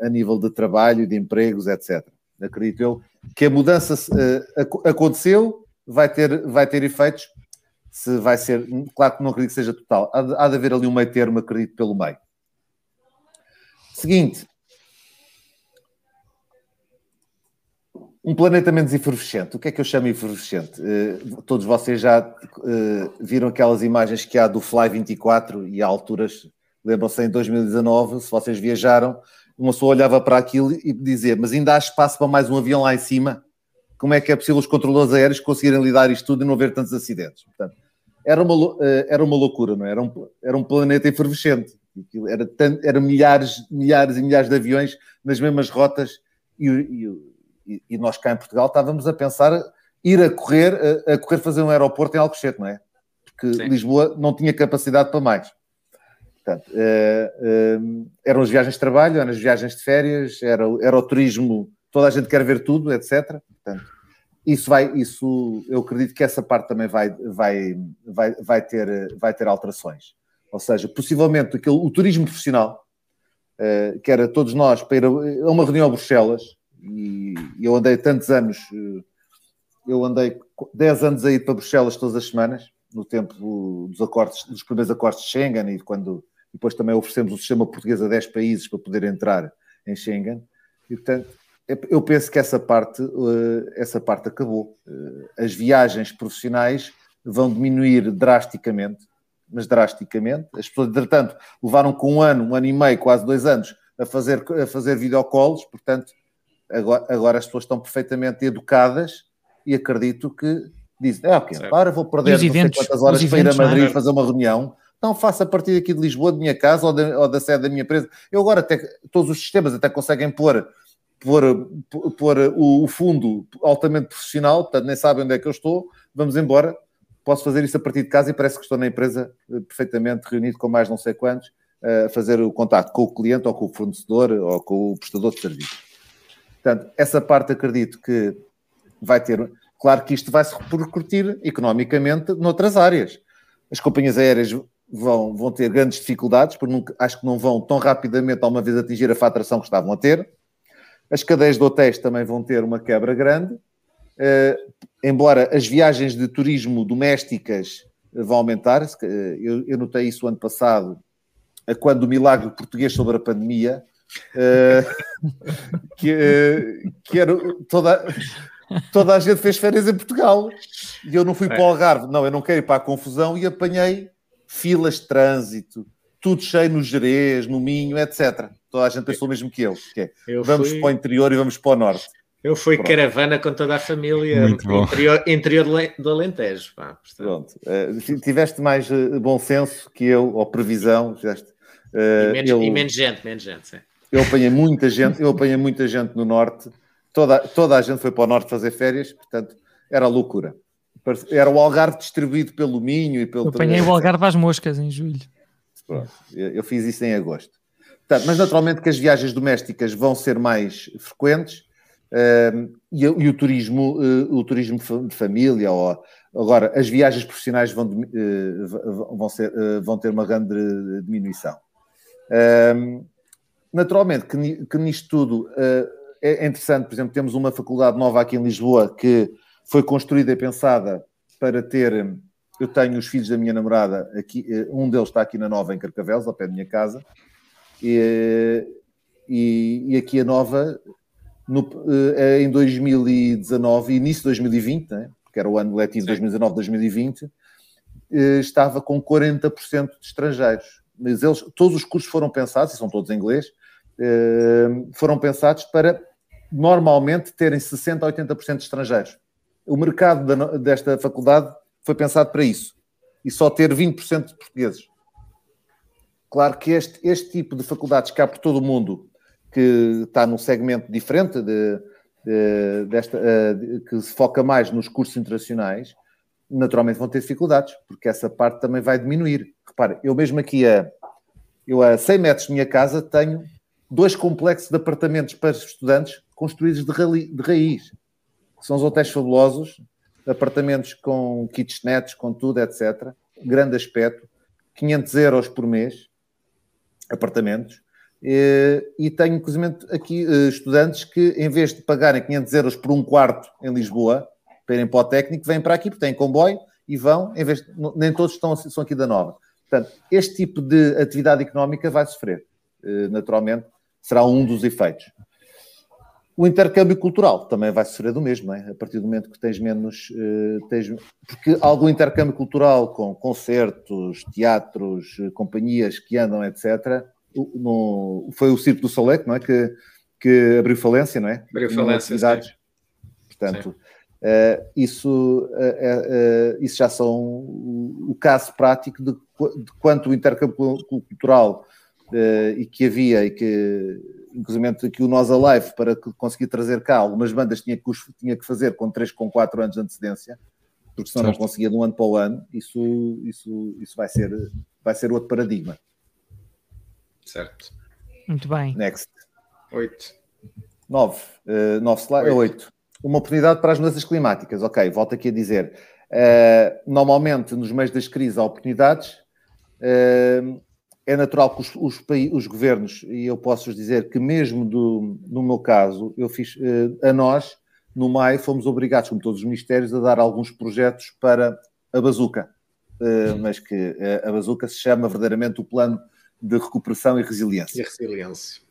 a nível de trabalho, de empregos, etc. Acredito eu que a mudança uh, aconteceu, vai ter, vai ter efeitos. Se vai ser, claro que não acredito que seja total, há de, há de haver ali um meio termo, acredito, pelo meio. Seguinte, Um planeta menos efervescente. O que é que eu chamo efervescente? Uh, todos vocês já uh, viram aquelas imagens que há do Fly 24 e há alturas Lembram-se em 2019, se vocês viajaram, uma pessoa olhava para aquilo e dizia: Mas ainda há espaço para mais um avião lá em cima? Como é que é possível os controladores aéreos conseguirem lidar isto tudo e não haver tantos acidentes? Portanto, era uma, eh, era uma loucura, não é? Era um, era um planeta efervescente. Era, era milhares, milhares e milhares de aviões nas mesmas rotas e, e, e, nós cá em Portugal estávamos a pensar ir a correr, a, a correr fazer um aeroporto em Alcochete, não é? Porque Sim. Lisboa não tinha capacidade para mais. Portanto, uh, uh, eram as viagens de trabalho, eram as viagens de férias, era, era o turismo, toda a gente quer ver tudo, etc. Portanto, isso vai, isso, eu acredito que essa parte também vai, vai, vai, vai, ter, vai ter alterações. Ou seja, possivelmente aquele, o turismo profissional, uh, que era todos nós para ir a, a uma reunião a Bruxelas, e eu andei tantos anos, eu andei 10 anos a ir para Bruxelas todas as semanas, no tempo dos acordos, dos primeiros acordos de Schengen e quando depois também oferecemos o sistema português a 10 países para poder entrar em Schengen. E, portanto, eu penso que essa parte, eh, essa parte acabou. Eh, as viagens profissionais vão diminuir drasticamente, mas drasticamente. As pessoas, entretanto, levaram com um ano, um ano e meio, quase dois anos, a fazer, a fazer videocalls, portanto, agora, agora as pessoas estão perfeitamente educadas e acredito que dizem, ah, ok, agora vou perder não eventos, sei quantas horas para ir a Madrid fazer uma reunião, então faço a partir aqui de Lisboa, de minha casa ou, de, ou da sede da minha empresa. Eu agora até, todos os sistemas até conseguem pôr, o, fundo altamente profissional, portanto nem sabem onde é que eu estou, vamos embora, posso fazer isso a partir de casa e parece que estou na empresa eh, perfeitamente reunido com mais não sei quantos, eh, a fazer o contato com o cliente ou com o fornecedor ou com o prestador de serviços. Portanto, essa parte acredito que vai ter. Claro que isto vai se repercutir economicamente noutras áreas. As companhias aéreas vão, vão ter grandes dificuldades, porque nunca, acho que não vão tão rapidamente, uma vez, atingir a faturação que estavam a ter. As cadeias de hotéis também vão ter uma quebra grande, uh, embora as viagens de turismo domésticas vão aumentar. Eu, eu notei isso ano passado, quando o milagre português sobre a pandemia, uh, [laughs] que, uh, que era toda, toda a gente fez férias em Portugal e eu não fui é. para o Algarve, não, eu não quero ir para a confusão e apanhei filas de trânsito, tudo cheio no Jerez, no Minho, etc. Toda a gente pensou mesmo que eu. Que é, vamos fui... para o interior e vamos para o norte. Eu fui Pronto. caravana com toda a família interior, interior do Alentejo. Pá, Pronto. Uh, tiveste mais uh, bom senso que eu, ou previsão. Tiveste, uh, e, menos, eu, e, menos, gente, menos gente. Sim. Eu apanhei muita gente, eu apanhei muita gente no norte. Toda, toda a gente foi para o norte fazer férias, portanto, era loucura. Era o Algarve distribuído pelo Minho e pelo. Eu apanhei o Algarve às moscas em julho. Pronto, eu fiz isso em agosto. Portanto, mas naturalmente que as viagens domésticas vão ser mais frequentes uh, e, e, o turismo, uh, o turismo de família, ou, agora as viagens profissionais vão, uh, vão, ser, vão ter uma grande diminuição. Ehm, naturalmente que, que nisto tudo é interessante, por exemplo, temos uma faculdade nova aqui em Lisboa que foi construída e pensada para ter. Eu tenho os filhos da minha namorada aqui, eh, um deles está aqui na Nova, em Carcavelos, ao pé da minha casa, e, e, e aqui a Nova, no, eh, em 2019, início de 2020, né, porque era o ano letivo 2019-2020, eh, estava com 40% de estrangeiros. Mas eles, todos os cursos foram pensados, e são todos em inglês, foram pensados para normalmente terem 60% a 80% de estrangeiros o mercado da, desta faculdade foi pensado para isso. E só ter 20% de portugueses. Claro que este, este tipo de faculdades que há por todo o mundo, que está num segmento diferente de, de, desta, eh, de, que se foca mais nos cursos internacionais, naturalmente vão ter dificuldades, porque essa parte também vai diminuir. Repare, eu mesmo aqui a, eu a 100 metros de minha casa tenho dois complexos de apartamentos para estudantes construídos de, rali, de raiz. São os hotéis fabulosos, apartamentos com kitchenettes, com tudo, etc. Grande aspecto, 500 euros por mês, apartamentos. E, e tenho, inclusive, aqui eh, estudantes que, em vez de pagarem 500 euros por um quarto em Lisboa, para irem para o técnico, vêm para aqui, porque têm comboio e vão, em vez de, nem todos estão, são aqui da Nova. Portanto, este tipo de atividade económica vai sofrer, eh, naturalmente, será um dos efeitos. O intercâmbio cultural também vai sofrer do mesmo, é? a partir do momento que tens menos. Uh, tens, porque algum intercâmbio cultural com concertos, teatros, uh, companhias que andam, etc. No, foi o Circo do Soleil, não é? Que, que abriu falência, não é? Abriu falência. Sim. Portanto, uh, isso, isso já são o, o caso prático de, de quanto o intercâmbio cultural e que havia e que inclusive aqui o Nós Alive, para conseguir trazer cá algumas bandas tinha que, tinha que fazer com 3, com 4 anos de antecedência, porque senão certo. não conseguia de um ano para o ano, isso, isso, isso vai, ser, vai ser outro paradigma. Certo. Muito bem. Next. 8. 9. Uh, 9 slide, 8. Uma oportunidade para as mudanças climáticas. Ok, volto aqui a dizer. Uh, normalmente, nos meios das crises, há oportunidades. Uh, é natural que os, os, os, governos, e eu posso dizer que mesmo do, no meu caso, eu fiz, eh, a nós, no maio, fomos obrigados, como todos os ministérios, a dar alguns projetos para a bazuca, eh, mas que eh, a bazuca se chama verdadeiramente o Plano de Recuperação e Resiliência. E resiliência.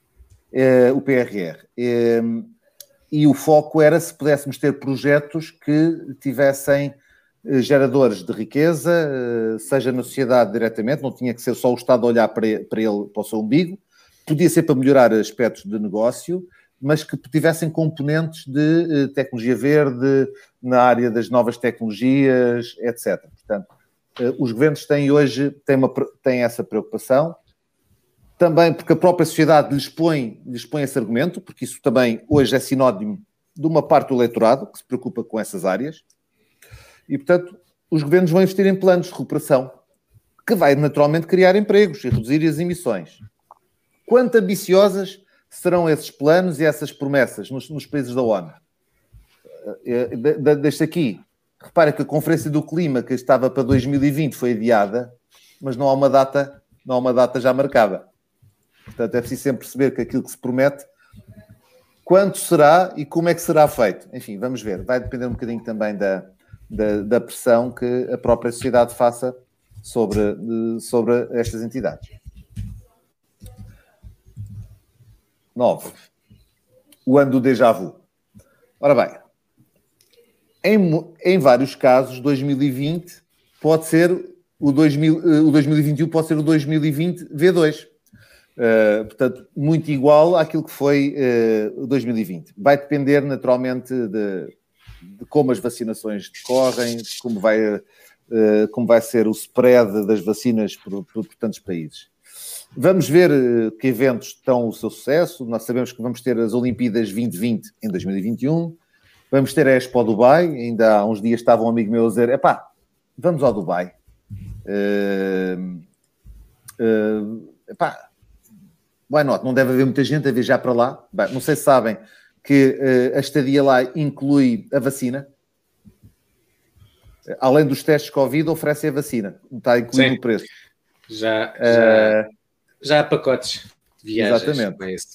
o PRR. e o foco era se pudéssemos ter projetos que tivessem geradores de riqueza, eh, seja na sociedade diretamente, não tinha que ser só o Estado a olhar para ele, para, ele, para o seu umbigo, podia ser para melhorar aspectos de negócio, mas que tivessem componentes de eh, tecnologia verde, na área das novas tecnologias, etc. Portanto, os governos têm hoje têm, uma, têm essa preocupação, também porque a própria sociedade lhes põe, lhes põe esse argumento, porque isso também hoje é sinónimo de uma parte do eleitorado que se preocupa com essas áreas. E, portanto, os governos vão investir em planos de recuperação, que vai naturalmente criar empregos e reduzir as emissões. Quanto ambiciosas serão esses planos e essas promessas nos, nos países da ONU? Eh, eh, Deixa aqui. Repara que a Conferência do Clima, que estava para 2020, foi adiada, mas não há uma data, não há uma data já marcada. Portanto, é preciso sempre perceber que aquilo que se promete, quanto será e como é que será feito. Enfim, vamos ver. Vai depender um bocadinho também da, da, da pressão que a própria sociedade faça sobre, sobre estas entidades. 9. O ano do déjà vu. Ora bem, em, em vários casos, 2020 pode ser o, 2000, o 2021 pode ser o 2020 V2. Uh, portanto, muito igual àquilo que foi uh, o 2020. Vai depender naturalmente de, de como as vacinações decorrem, de como vai, uh, como vai ser o spread das vacinas por, por, por tantos países. Vamos ver uh, que eventos estão o seu sucesso. Nós sabemos que vamos ter as Olimpíadas 2020 em 2021. Vamos ter a Expo Dubai. Ainda há uns dias estava um amigo meu a dizer: epá, vamos ao Dubai. Uh, uh, epá, why not? Não deve haver muita gente a viajar para lá. Bem, não sei se sabem, que uh, a estadia lá inclui a vacina. Além dos testes Covid, oferece a vacina. Está incluído no preço. Já, já, uh, já há pacotes de viagens. Exatamente.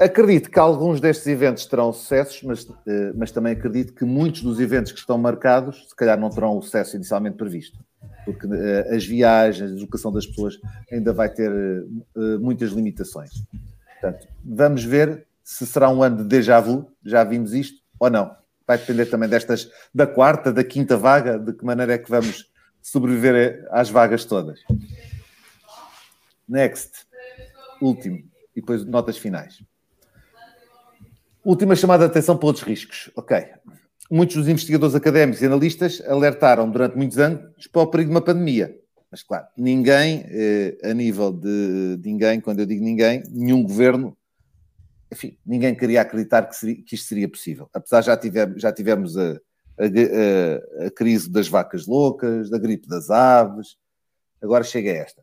acredito que alguns destes eventos terão sucessos, mas, uh, mas também acredito que muitos dos eventos que estão marcados, se calhar não terão o sucesso inicialmente previsto. Porque uh, as viagens, a deslocação das pessoas ainda vai ter muitas limitações. Portanto, vamos ver se será um ano de déjà vu, já vimos isto, ou não. Vai depender também destas, da quarta, da quinta vaga, de que maneira é que vamos sobreviver às vagas todas. Next. Último. E depois notas finais. Última chamada de atenção para outros riscos. Ok. muitos dos investigadores académicos e analistas alertaram durante muitos anos para o perigo de uma pandemia. Mas, claro, ninguém, eh, a nível de, de, ninguém, quando eu digo ninguém, nenhum governo, enfim, ninguém queria acreditar que, seria, que isto seria possível. Apesar já tivemos, já tivemos a, a, a, crise das vacas loucas, da gripe das aves, agora chega esta.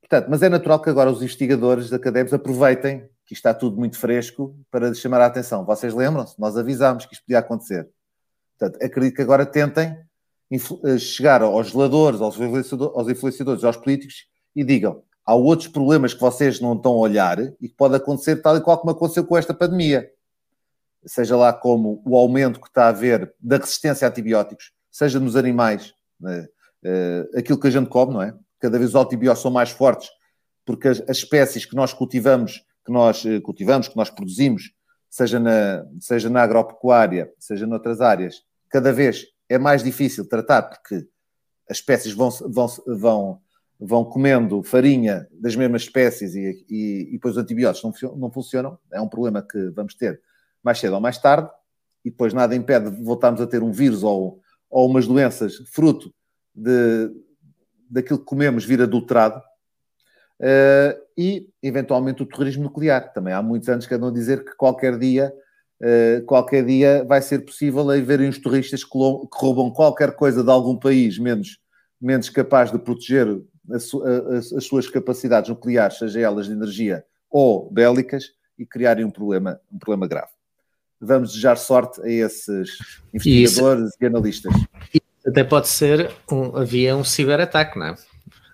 Portanto, mas é natural que agora os investigadores académicos aproveitem que está tudo muito fresco para chamar a atenção. Vocês lembram-se? Nós avisámos que isto podia acontecer. Portanto, acredito que agora tentem eh, chegar aos geladores, aos influenciadores, aos políticos e digam: há outros problemas que vocês não estão a olhar e que pode acontecer tal e qual como aconteceu com esta pandemia. Seja lá como o aumento que está a haver da resistência a antibióticos, seja nos animais, né? uh, aquilo que a gente come, não é? Cada vez os antibióticos são mais fortes porque as, as espécies que nós cultivamos, que nós uh, cultivamos, que nós produzimos, seja na, seja na agropecuária, seja noutras áreas, cada vez é mais difícil tratar porque as espécies vão, vão, vão, vão comendo farinha das mesmas espécies e, e, e depois os antibióticos não, não funcionam. É um problema que vamos ter mais cedo ou mais tarde e depois nada impede de voltarmos a ter um vírus ou, ou umas doenças fruto de, daquilo que comemos vir adulterado uh, e, eventualmente, o terrorismo nuclear. Também há muitos anos que andam a dizer que qualquer dia Uh, qualquer dia vai ser possível haver uns turistas que, que, roubam qualquer coisa de algum país menos, menos capaz de proteger a su, a, as suas capacidades nucleares, seja elas de energia ou bélicas, e criarem um problema, um problema grave. Vamos desejar sorte a esses investigadores Isso. e analistas. Até pode ser, um, havia um ciberataque, não é?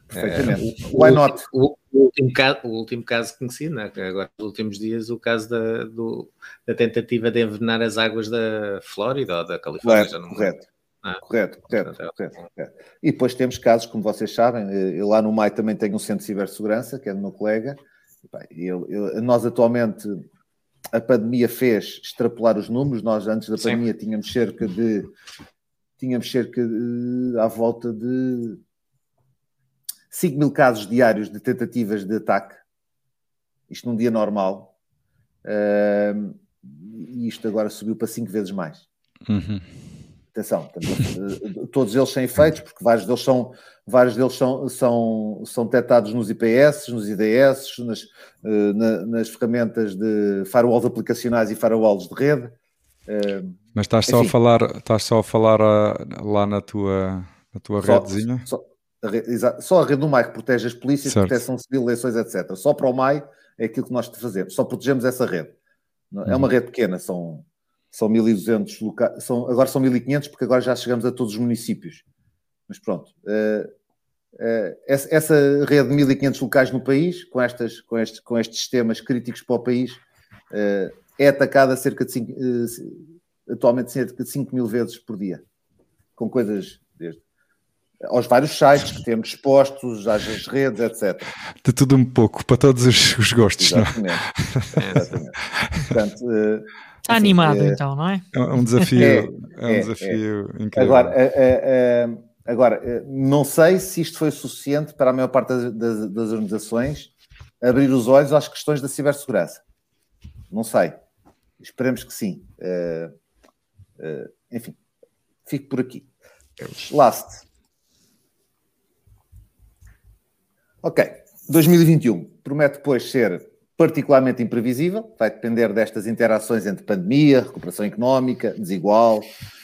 Perfeitamente. É, o, Why not? O, o, último caso, o último caso conhecido, né? agora nos últimos dias, o caso da, do, da tentativa de envenenar as águas da Flórida ou da Califórnia. Correto, correto. Ah, correto, correto, correto, correto, E depois temos casos, como vocês sabem, eh, eu lá no MAI também tenho um centro de cibersegurança, que é do meu colega. Eu, eu, nós atualmente, a pandemia fez extrapolar os números. Nós, antes da pandemia, Sim. tínhamos cerca de. Tínhamos cerca de. à volta de 5 mil casos diários de tentativas de ataque, isto num dia normal, uh, e isto agora subiu para 5 vezes mais. Uhum. Atenção, todos eles sem efeitos, porque vários deles são, vários deles são, são, são detectados nos IPS, nos IDS, nas, uh, na, nas ferramentas de firewalls aplicacionais e firewalls de rede. Mas estás só, a falar, estás só a falar lá na tua, na tua só, redezinha? Só, a só a rede do MAI que protege as polícias, certo. proteção civil, eleições, etc. Só para o MAI é aquilo que nós fazemos, só protegemos essa rede. É uma uhum. rede pequena, são, são 1.200 locais, são, agora são 1.500 porque agora já chegamos a todos os municípios. Mas pronto, uh, uh, essa, essa, rede de 1.500 locais no país, com, estas, com, estes, com estes sistemas críticos para o país, uh, é atacada cerca de 5, atualmente cerca de 5 mil vezes por dia, com coisas desde aos vários sites que temos expostos, às redes, etc. De tudo um pouco, para todos os, os gostos, é? Exatamente. não [laughs] Exatamente. Portanto, Está assim, animado é, então, não é? É um desafio, [laughs] é, é um é, desafio incrível. Agora, uh, agora não sei se isto foi suficiente para a maior parte das, das, das organizações abrir os olhos às questões da cibersegurança. Não sei. Esperemos que sim. enfim, fico por aqui. Last. Ok, 2021 promete depois ser particularmente imprevisível, vai depender destas interações entre pandemia, recuperação económica, desigual,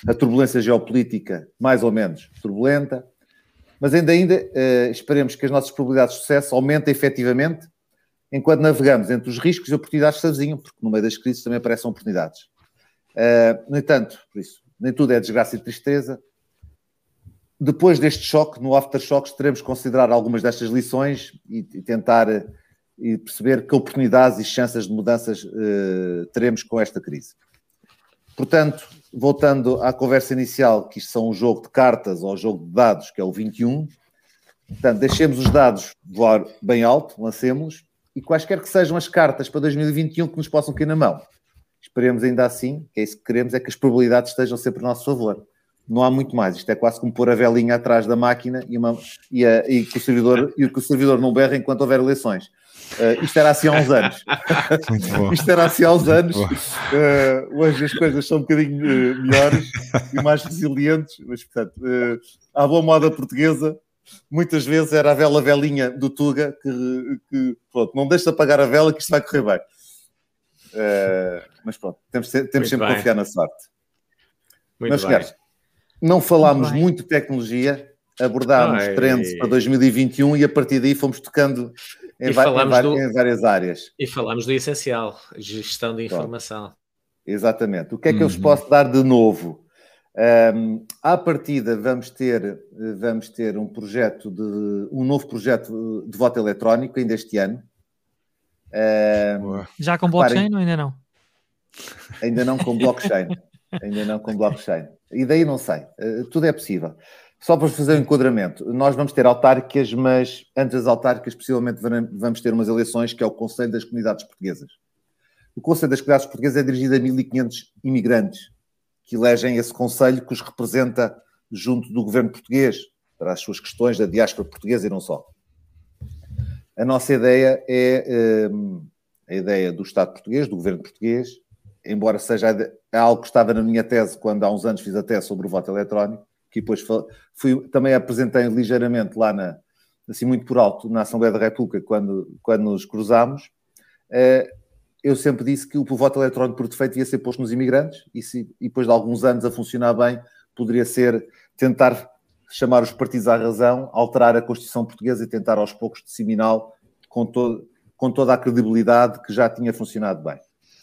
a turbulência geopolítica mais ou menos turbulenta, mas ainda ainda uh, esperemos que as nossas probabilidades de sucesso aumentem efetivamente enquanto navegamos entre os riscos e oportunidades avizinham, porque no meio das crises também aparecem oportunidades. Uh, no entanto, por isso, nem tudo é desgraça e tristeza, depois deste choque, no aftershock, teremos que considerar algumas destas lições e, e tentar eh, e perceber que oportunidades e chances de mudanças uh, teremos com esta crise. Portanto, voltando à conversa inicial, que isto são um jogo de cartas ou um jogo de dados, que é o 21, portanto, deixemos os dados voar bem alto, lancemos-los, e quaisquer que sejam as cartas para 2021 que nos possam cair na mão. Esperemos ainda assim, que é isso que queremos, é que as probabilidades estejam sempre a nosso favor não há muito mais. Isto é quase como pôr a velinha atrás da máquina e, uma, e, a, e, que, o servidor, e que o servidor não berra enquanto houver eleições. Uh, isto era assim há uns anos. isto era assim há uns anos. Uh, hoje as coisas são um bocadinho uh, melhores e mais resilientes, mas portanto, uh, à boa moda portuguesa, muitas vezes era a vela velinha do Tuga que, que pronto, não deixa apagar a vela que isto vai correr bem. mas pronto, temos, temos sempre que confiar na sorte. Muito mas, senhores, não falámos muito, muito de tecnologia, abordámos Ai. trends para 2021 e a partir daí fomos tocando em, em, do, em, várias áreas. E falamos do essencial, gestão de informação. Exatamente. O que é que uhum. eu vos uhum. posso dar de novo? Um, à partida vamos ter, vamos ter um projeto de um novo projeto de voto eletrónico ainda este ano. Um, Já com blockchain ou ainda não? Ainda não com blockchain. [laughs] ainda não com blockchain. E daí não sei. Uh, tudo é possível. Só para fazer um enquadramento, nós vamos ter autárquicas, mas antes das autárquicas, possivelmente vamos ter umas eleições que é o Conselho das Comunidades Portuguesas. O Conselho das Comunidades Portuguesas é dirigido a 1.500 imigrantes que elegem esse Conselho que os representa junto do governo português para as suas questões da diáspora portuguesa e não só. A nossa ideia é um, a ideia do Estado português, do governo português, embora seja algo que estava na minha tese quando há uns anos fiz a tese sobre o voto eletrónico, que depois fui, também apresentei ligeiramente lá na, assim muito por alto, na Assembleia da República, quando, quando nos cruzámos, eh, eu sempre disse que o voto eletrónico por defeito ia ser posto nos imigrantes e, se, e depois de alguns anos a funcionar bem, poderia ser tentar chamar os partidos à razão, alterar a Constituição Portuguesa e tentar aos poucos disseminá-lo com, todo, com toda a credibilidade que já tinha funcionado bem.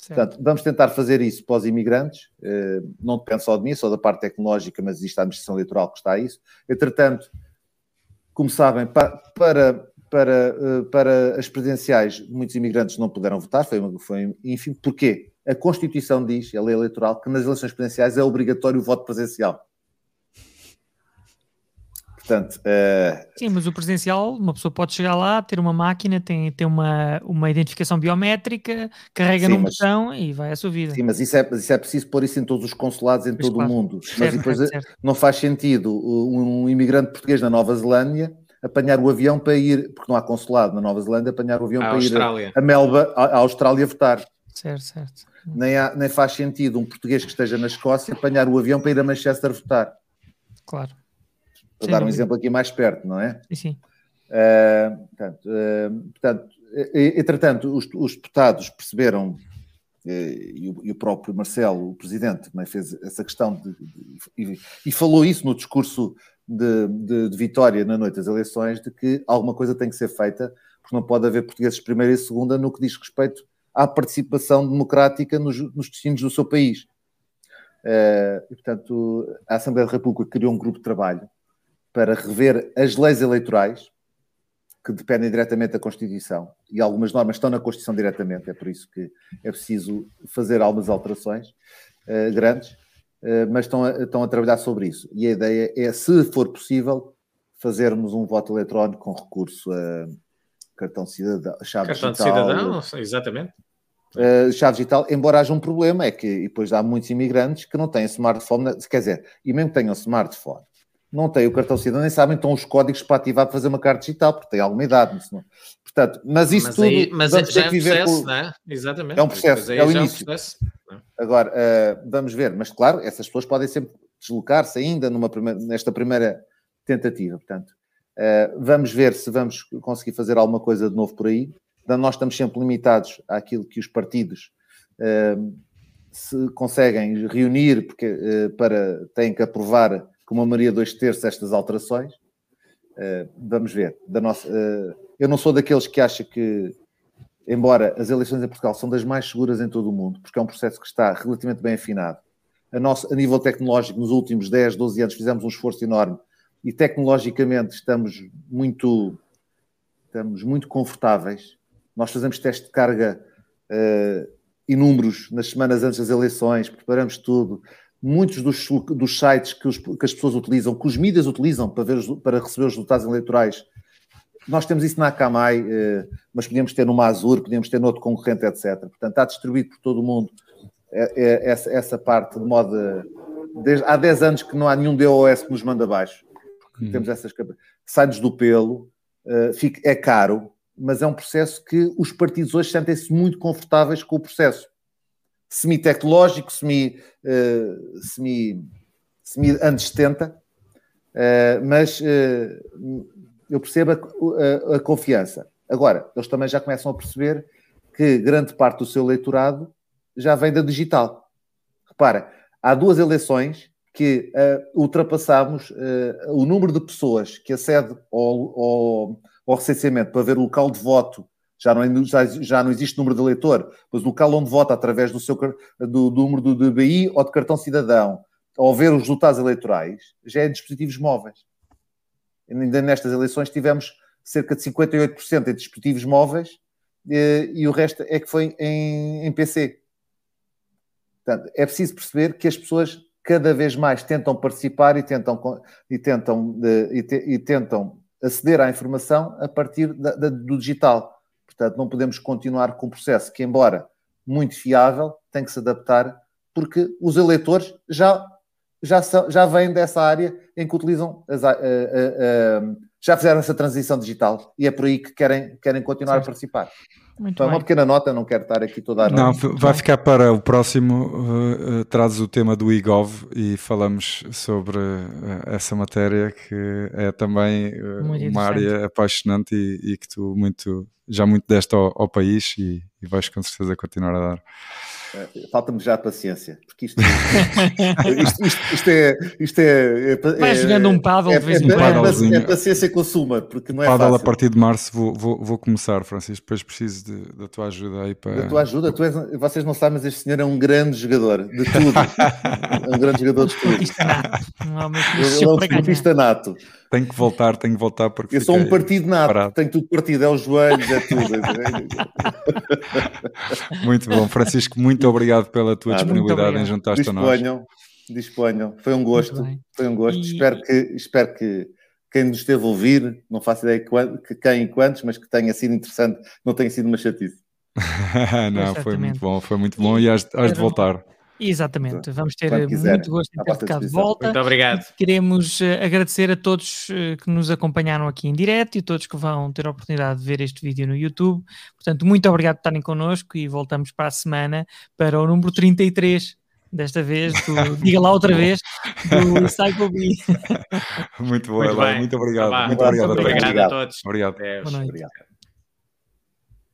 Portanto, vamos tentar fazer isso para os imigrantes, eh, não depende só de mim, só da parte tecnológica, mas existe a administração eleitoral que está a isso. Entretanto, como sabem, para, para, eh, para as presidenciais, muitos imigrantes não puderam votar, foi, foi enfim, porquê? A Constituição diz, a lei eleitoral, que nas eleições presidenciais é obrigatório o voto presencial. Portanto, uh... Sim, mas o presencial, uma pessoa pode chegar lá, ter uma máquina, tem, tem uma, uma identificação biométrica, carrega sim, num mas... botão e vai à sua vida. Sim, mas isso é, isso é preciso pôr isso em todos os consulados em pois todo claro. o mundo. Certo, mas depois certo, não faz sentido um imigrante português na Nova Zelândia apanhar o avião para ir, porque não há consulado na Nova Zelândia, apanhar o avião a para Austrália. ir a, Melba, à Austrália votar. Certo, certo. Nem, há, nem faz sentido um português que esteja na Escócia apanhar o avião para ir a Manchester votar. Claro. Para dar um exemplo aqui mais perto, não é? Sim, sim. Uh, portanto, uh, portanto, entretanto, os, os deputados perceberam, eh, e o, e, o, próprio Marcelo, o presidente, também fez essa questão de, de, e, e, falou isso no discurso de, Vitória na noite das eleições, de que alguma coisa tem que ser feita, porque não pode haver portugueses primeira e segunda no que diz respeito à participação democrática nos, nos destinos do seu país. Uh, e, portanto, a Assembleia da República criou um grupo de trabalho para rever as leis eleitorais, que dependem diretamente da Constituição, e algumas normas estão na Constituição diretamente, é por isso que é preciso fazer algumas alterações uh, grandes, uh, mas estão a, estão a trabalhar sobre isso. E a ideia é, se for possível, fazermos um voto eletrónico com recurso a cartão cidadão, chave cartão digital. Cartão de cidadão, exatamente. Uh, chave digital, embora haja um problema, é que depois há muitos imigrantes que não têm smartphone, quer dizer, e mesmo que tenham smartphone, não têm o cartão cidadão, nem sabem estão os códigos para ativar para fazer uma carta digital, porque tem alguma idade. Não... Portanto, mas isso mas tudo. Aí, mas vamos já é um processo, com... não é? Exatamente. É um processo, é o início. É um processo, Agora, uh, vamos ver, mas claro, essas pessoas podem sempre deslocar-se ainda numa primeira, nesta primeira tentativa. Portanto, uh, vamos ver se vamos conseguir fazer alguma coisa de novo por aí. Nós estamos sempre limitados àquilo que os partidos uh, se conseguem reunir porque, para têm que aprovar com uma maioria dois terços estas alterações. Uh, vamos ver. Da nossa, uh, eu não sou daqueles que acha que, embora as eleições em Portugal são das mais seguras em todo o mundo, porque é um processo que está relativamente bem afinado. A, nossa, a nível tecnológico, nos últimos 10, 12 anos, fizemos um esforço enorme e tecnologicamente estamos muito, estamos muito confortáveis. Nós fazemos teste de carga uh, inúmeros nas semanas antes das eleições, preparamos tudo muitos dos, dos sites que, os, que, as pessoas utilizam, que os mídias utilizam para, ver, para receber os resultados eleitorais, nós temos isso na Akamai, eh, mas podíamos ter no Mazur, podíamos ter no outro concorrente, etc. Portanto, está distribuído por todo o mundo é, é, essa, essa, parte de modo. Desde, há 10 anos que não há nenhum DOS que nos manda abaixo. Hum. Temos essas. Sai-nos do pelo, fica, é caro, mas é um processo que os partidos hoje sentem-se muito confortáveis com o processo. Semi-tecnológico, semi, uh, semi, semi anos 70, uh, mas uh, eu percebo a, a, a, confiança. Agora, eles também já começam a perceber que grande parte do seu eleitorado já vem da digital. Repara, há duas eleições que ultrapassámos o número de pessoas que acede ao, ao, ao, recenseamento para ver o local de voto. Já não, é, já, já não existe número de eleitor, mas o local onde vota através do, seu, do, do número do DBI ou de cartão cidadão, ao ver os resultados eleitorais, já é dispositivos móveis. Ainda nestas eleições tivemos cerca de 58% em dispositivos móveis e, e o resto é que foi em, em PC. Portanto, é preciso perceber que as pessoas cada vez mais tentam participar e tentam, e tentam, e, te, e tentam aceder à informação a partir da, da, do digital. Portanto, não podemos continuar com o processo que, embora muito fiável, tem que se adaptar, porque os eleitores já, já, são, já vêm dessa área em que utilizam, as, a, a, a, já fizeram essa transição digital e é por aí que querem, querem continuar certo. a participar. Muito então, uma pequena nota, não quero estar aqui toda a noite. Não, vai ficar para o próximo. Uh, uh, trazes o tema do IGOV e falamos sobre uh, essa matéria que é também uh, uma área apaixonante e, e, que tu muito, já muito deste ao, ao país e, e vais com certeza continuar a dar. É, falta-me já a paciência, porque isto, [laughs] isto, isto, isto é. Isto é, é Vai é, jogando um paddle é, de vez em quando. É, é, paciência consuma, porque não é paddle fácil. a partir de março vou, vou, vou começar, Francisco. Depois preciso de, da tua ajuda aí para. Da tua ajuda? Tu és, vocês não sabem, mas este senhor é um grande jogador de tudo. [laughs] é um grande jogador de tudo. Ele é um nato. Tenho que voltar, tenho que voltar porque. Eu sou um partido nato, parado. tenho tudo partido, é os joelhos, é tudo. [laughs] muito bom, Francisco, muito obrigado pela tua ah, disponibilidade em juntar-te a nós. Disponham, disponham, foi um gosto, foi um gosto. E... Espero, que, espero que quem nos esteve a ouvir, não faço ideia que quem e quantos, mas que tenha sido interessante, não tenha sido uma chatice. [laughs] não, foi muito bom, foi muito bom e has, has de voltar. Exatamente, vamos ter muito gosto em ter ficado de volta. Muito obrigado. Queremos uh, agradecer a todos uh, que nos acompanharam aqui em direto e todos que vão ter a oportunidade de ver este vídeo no YouTube. Portanto, muito obrigado por estarem connosco e voltamos para a semana para o número 33 desta vez, do, [laughs] diga lá outra vez, do Cycle B. [laughs] Muito bom, muito, muito obrigado. Tá muito, obrigado, obrigado, a todos. Obrigado. Boa noite. Obrigado.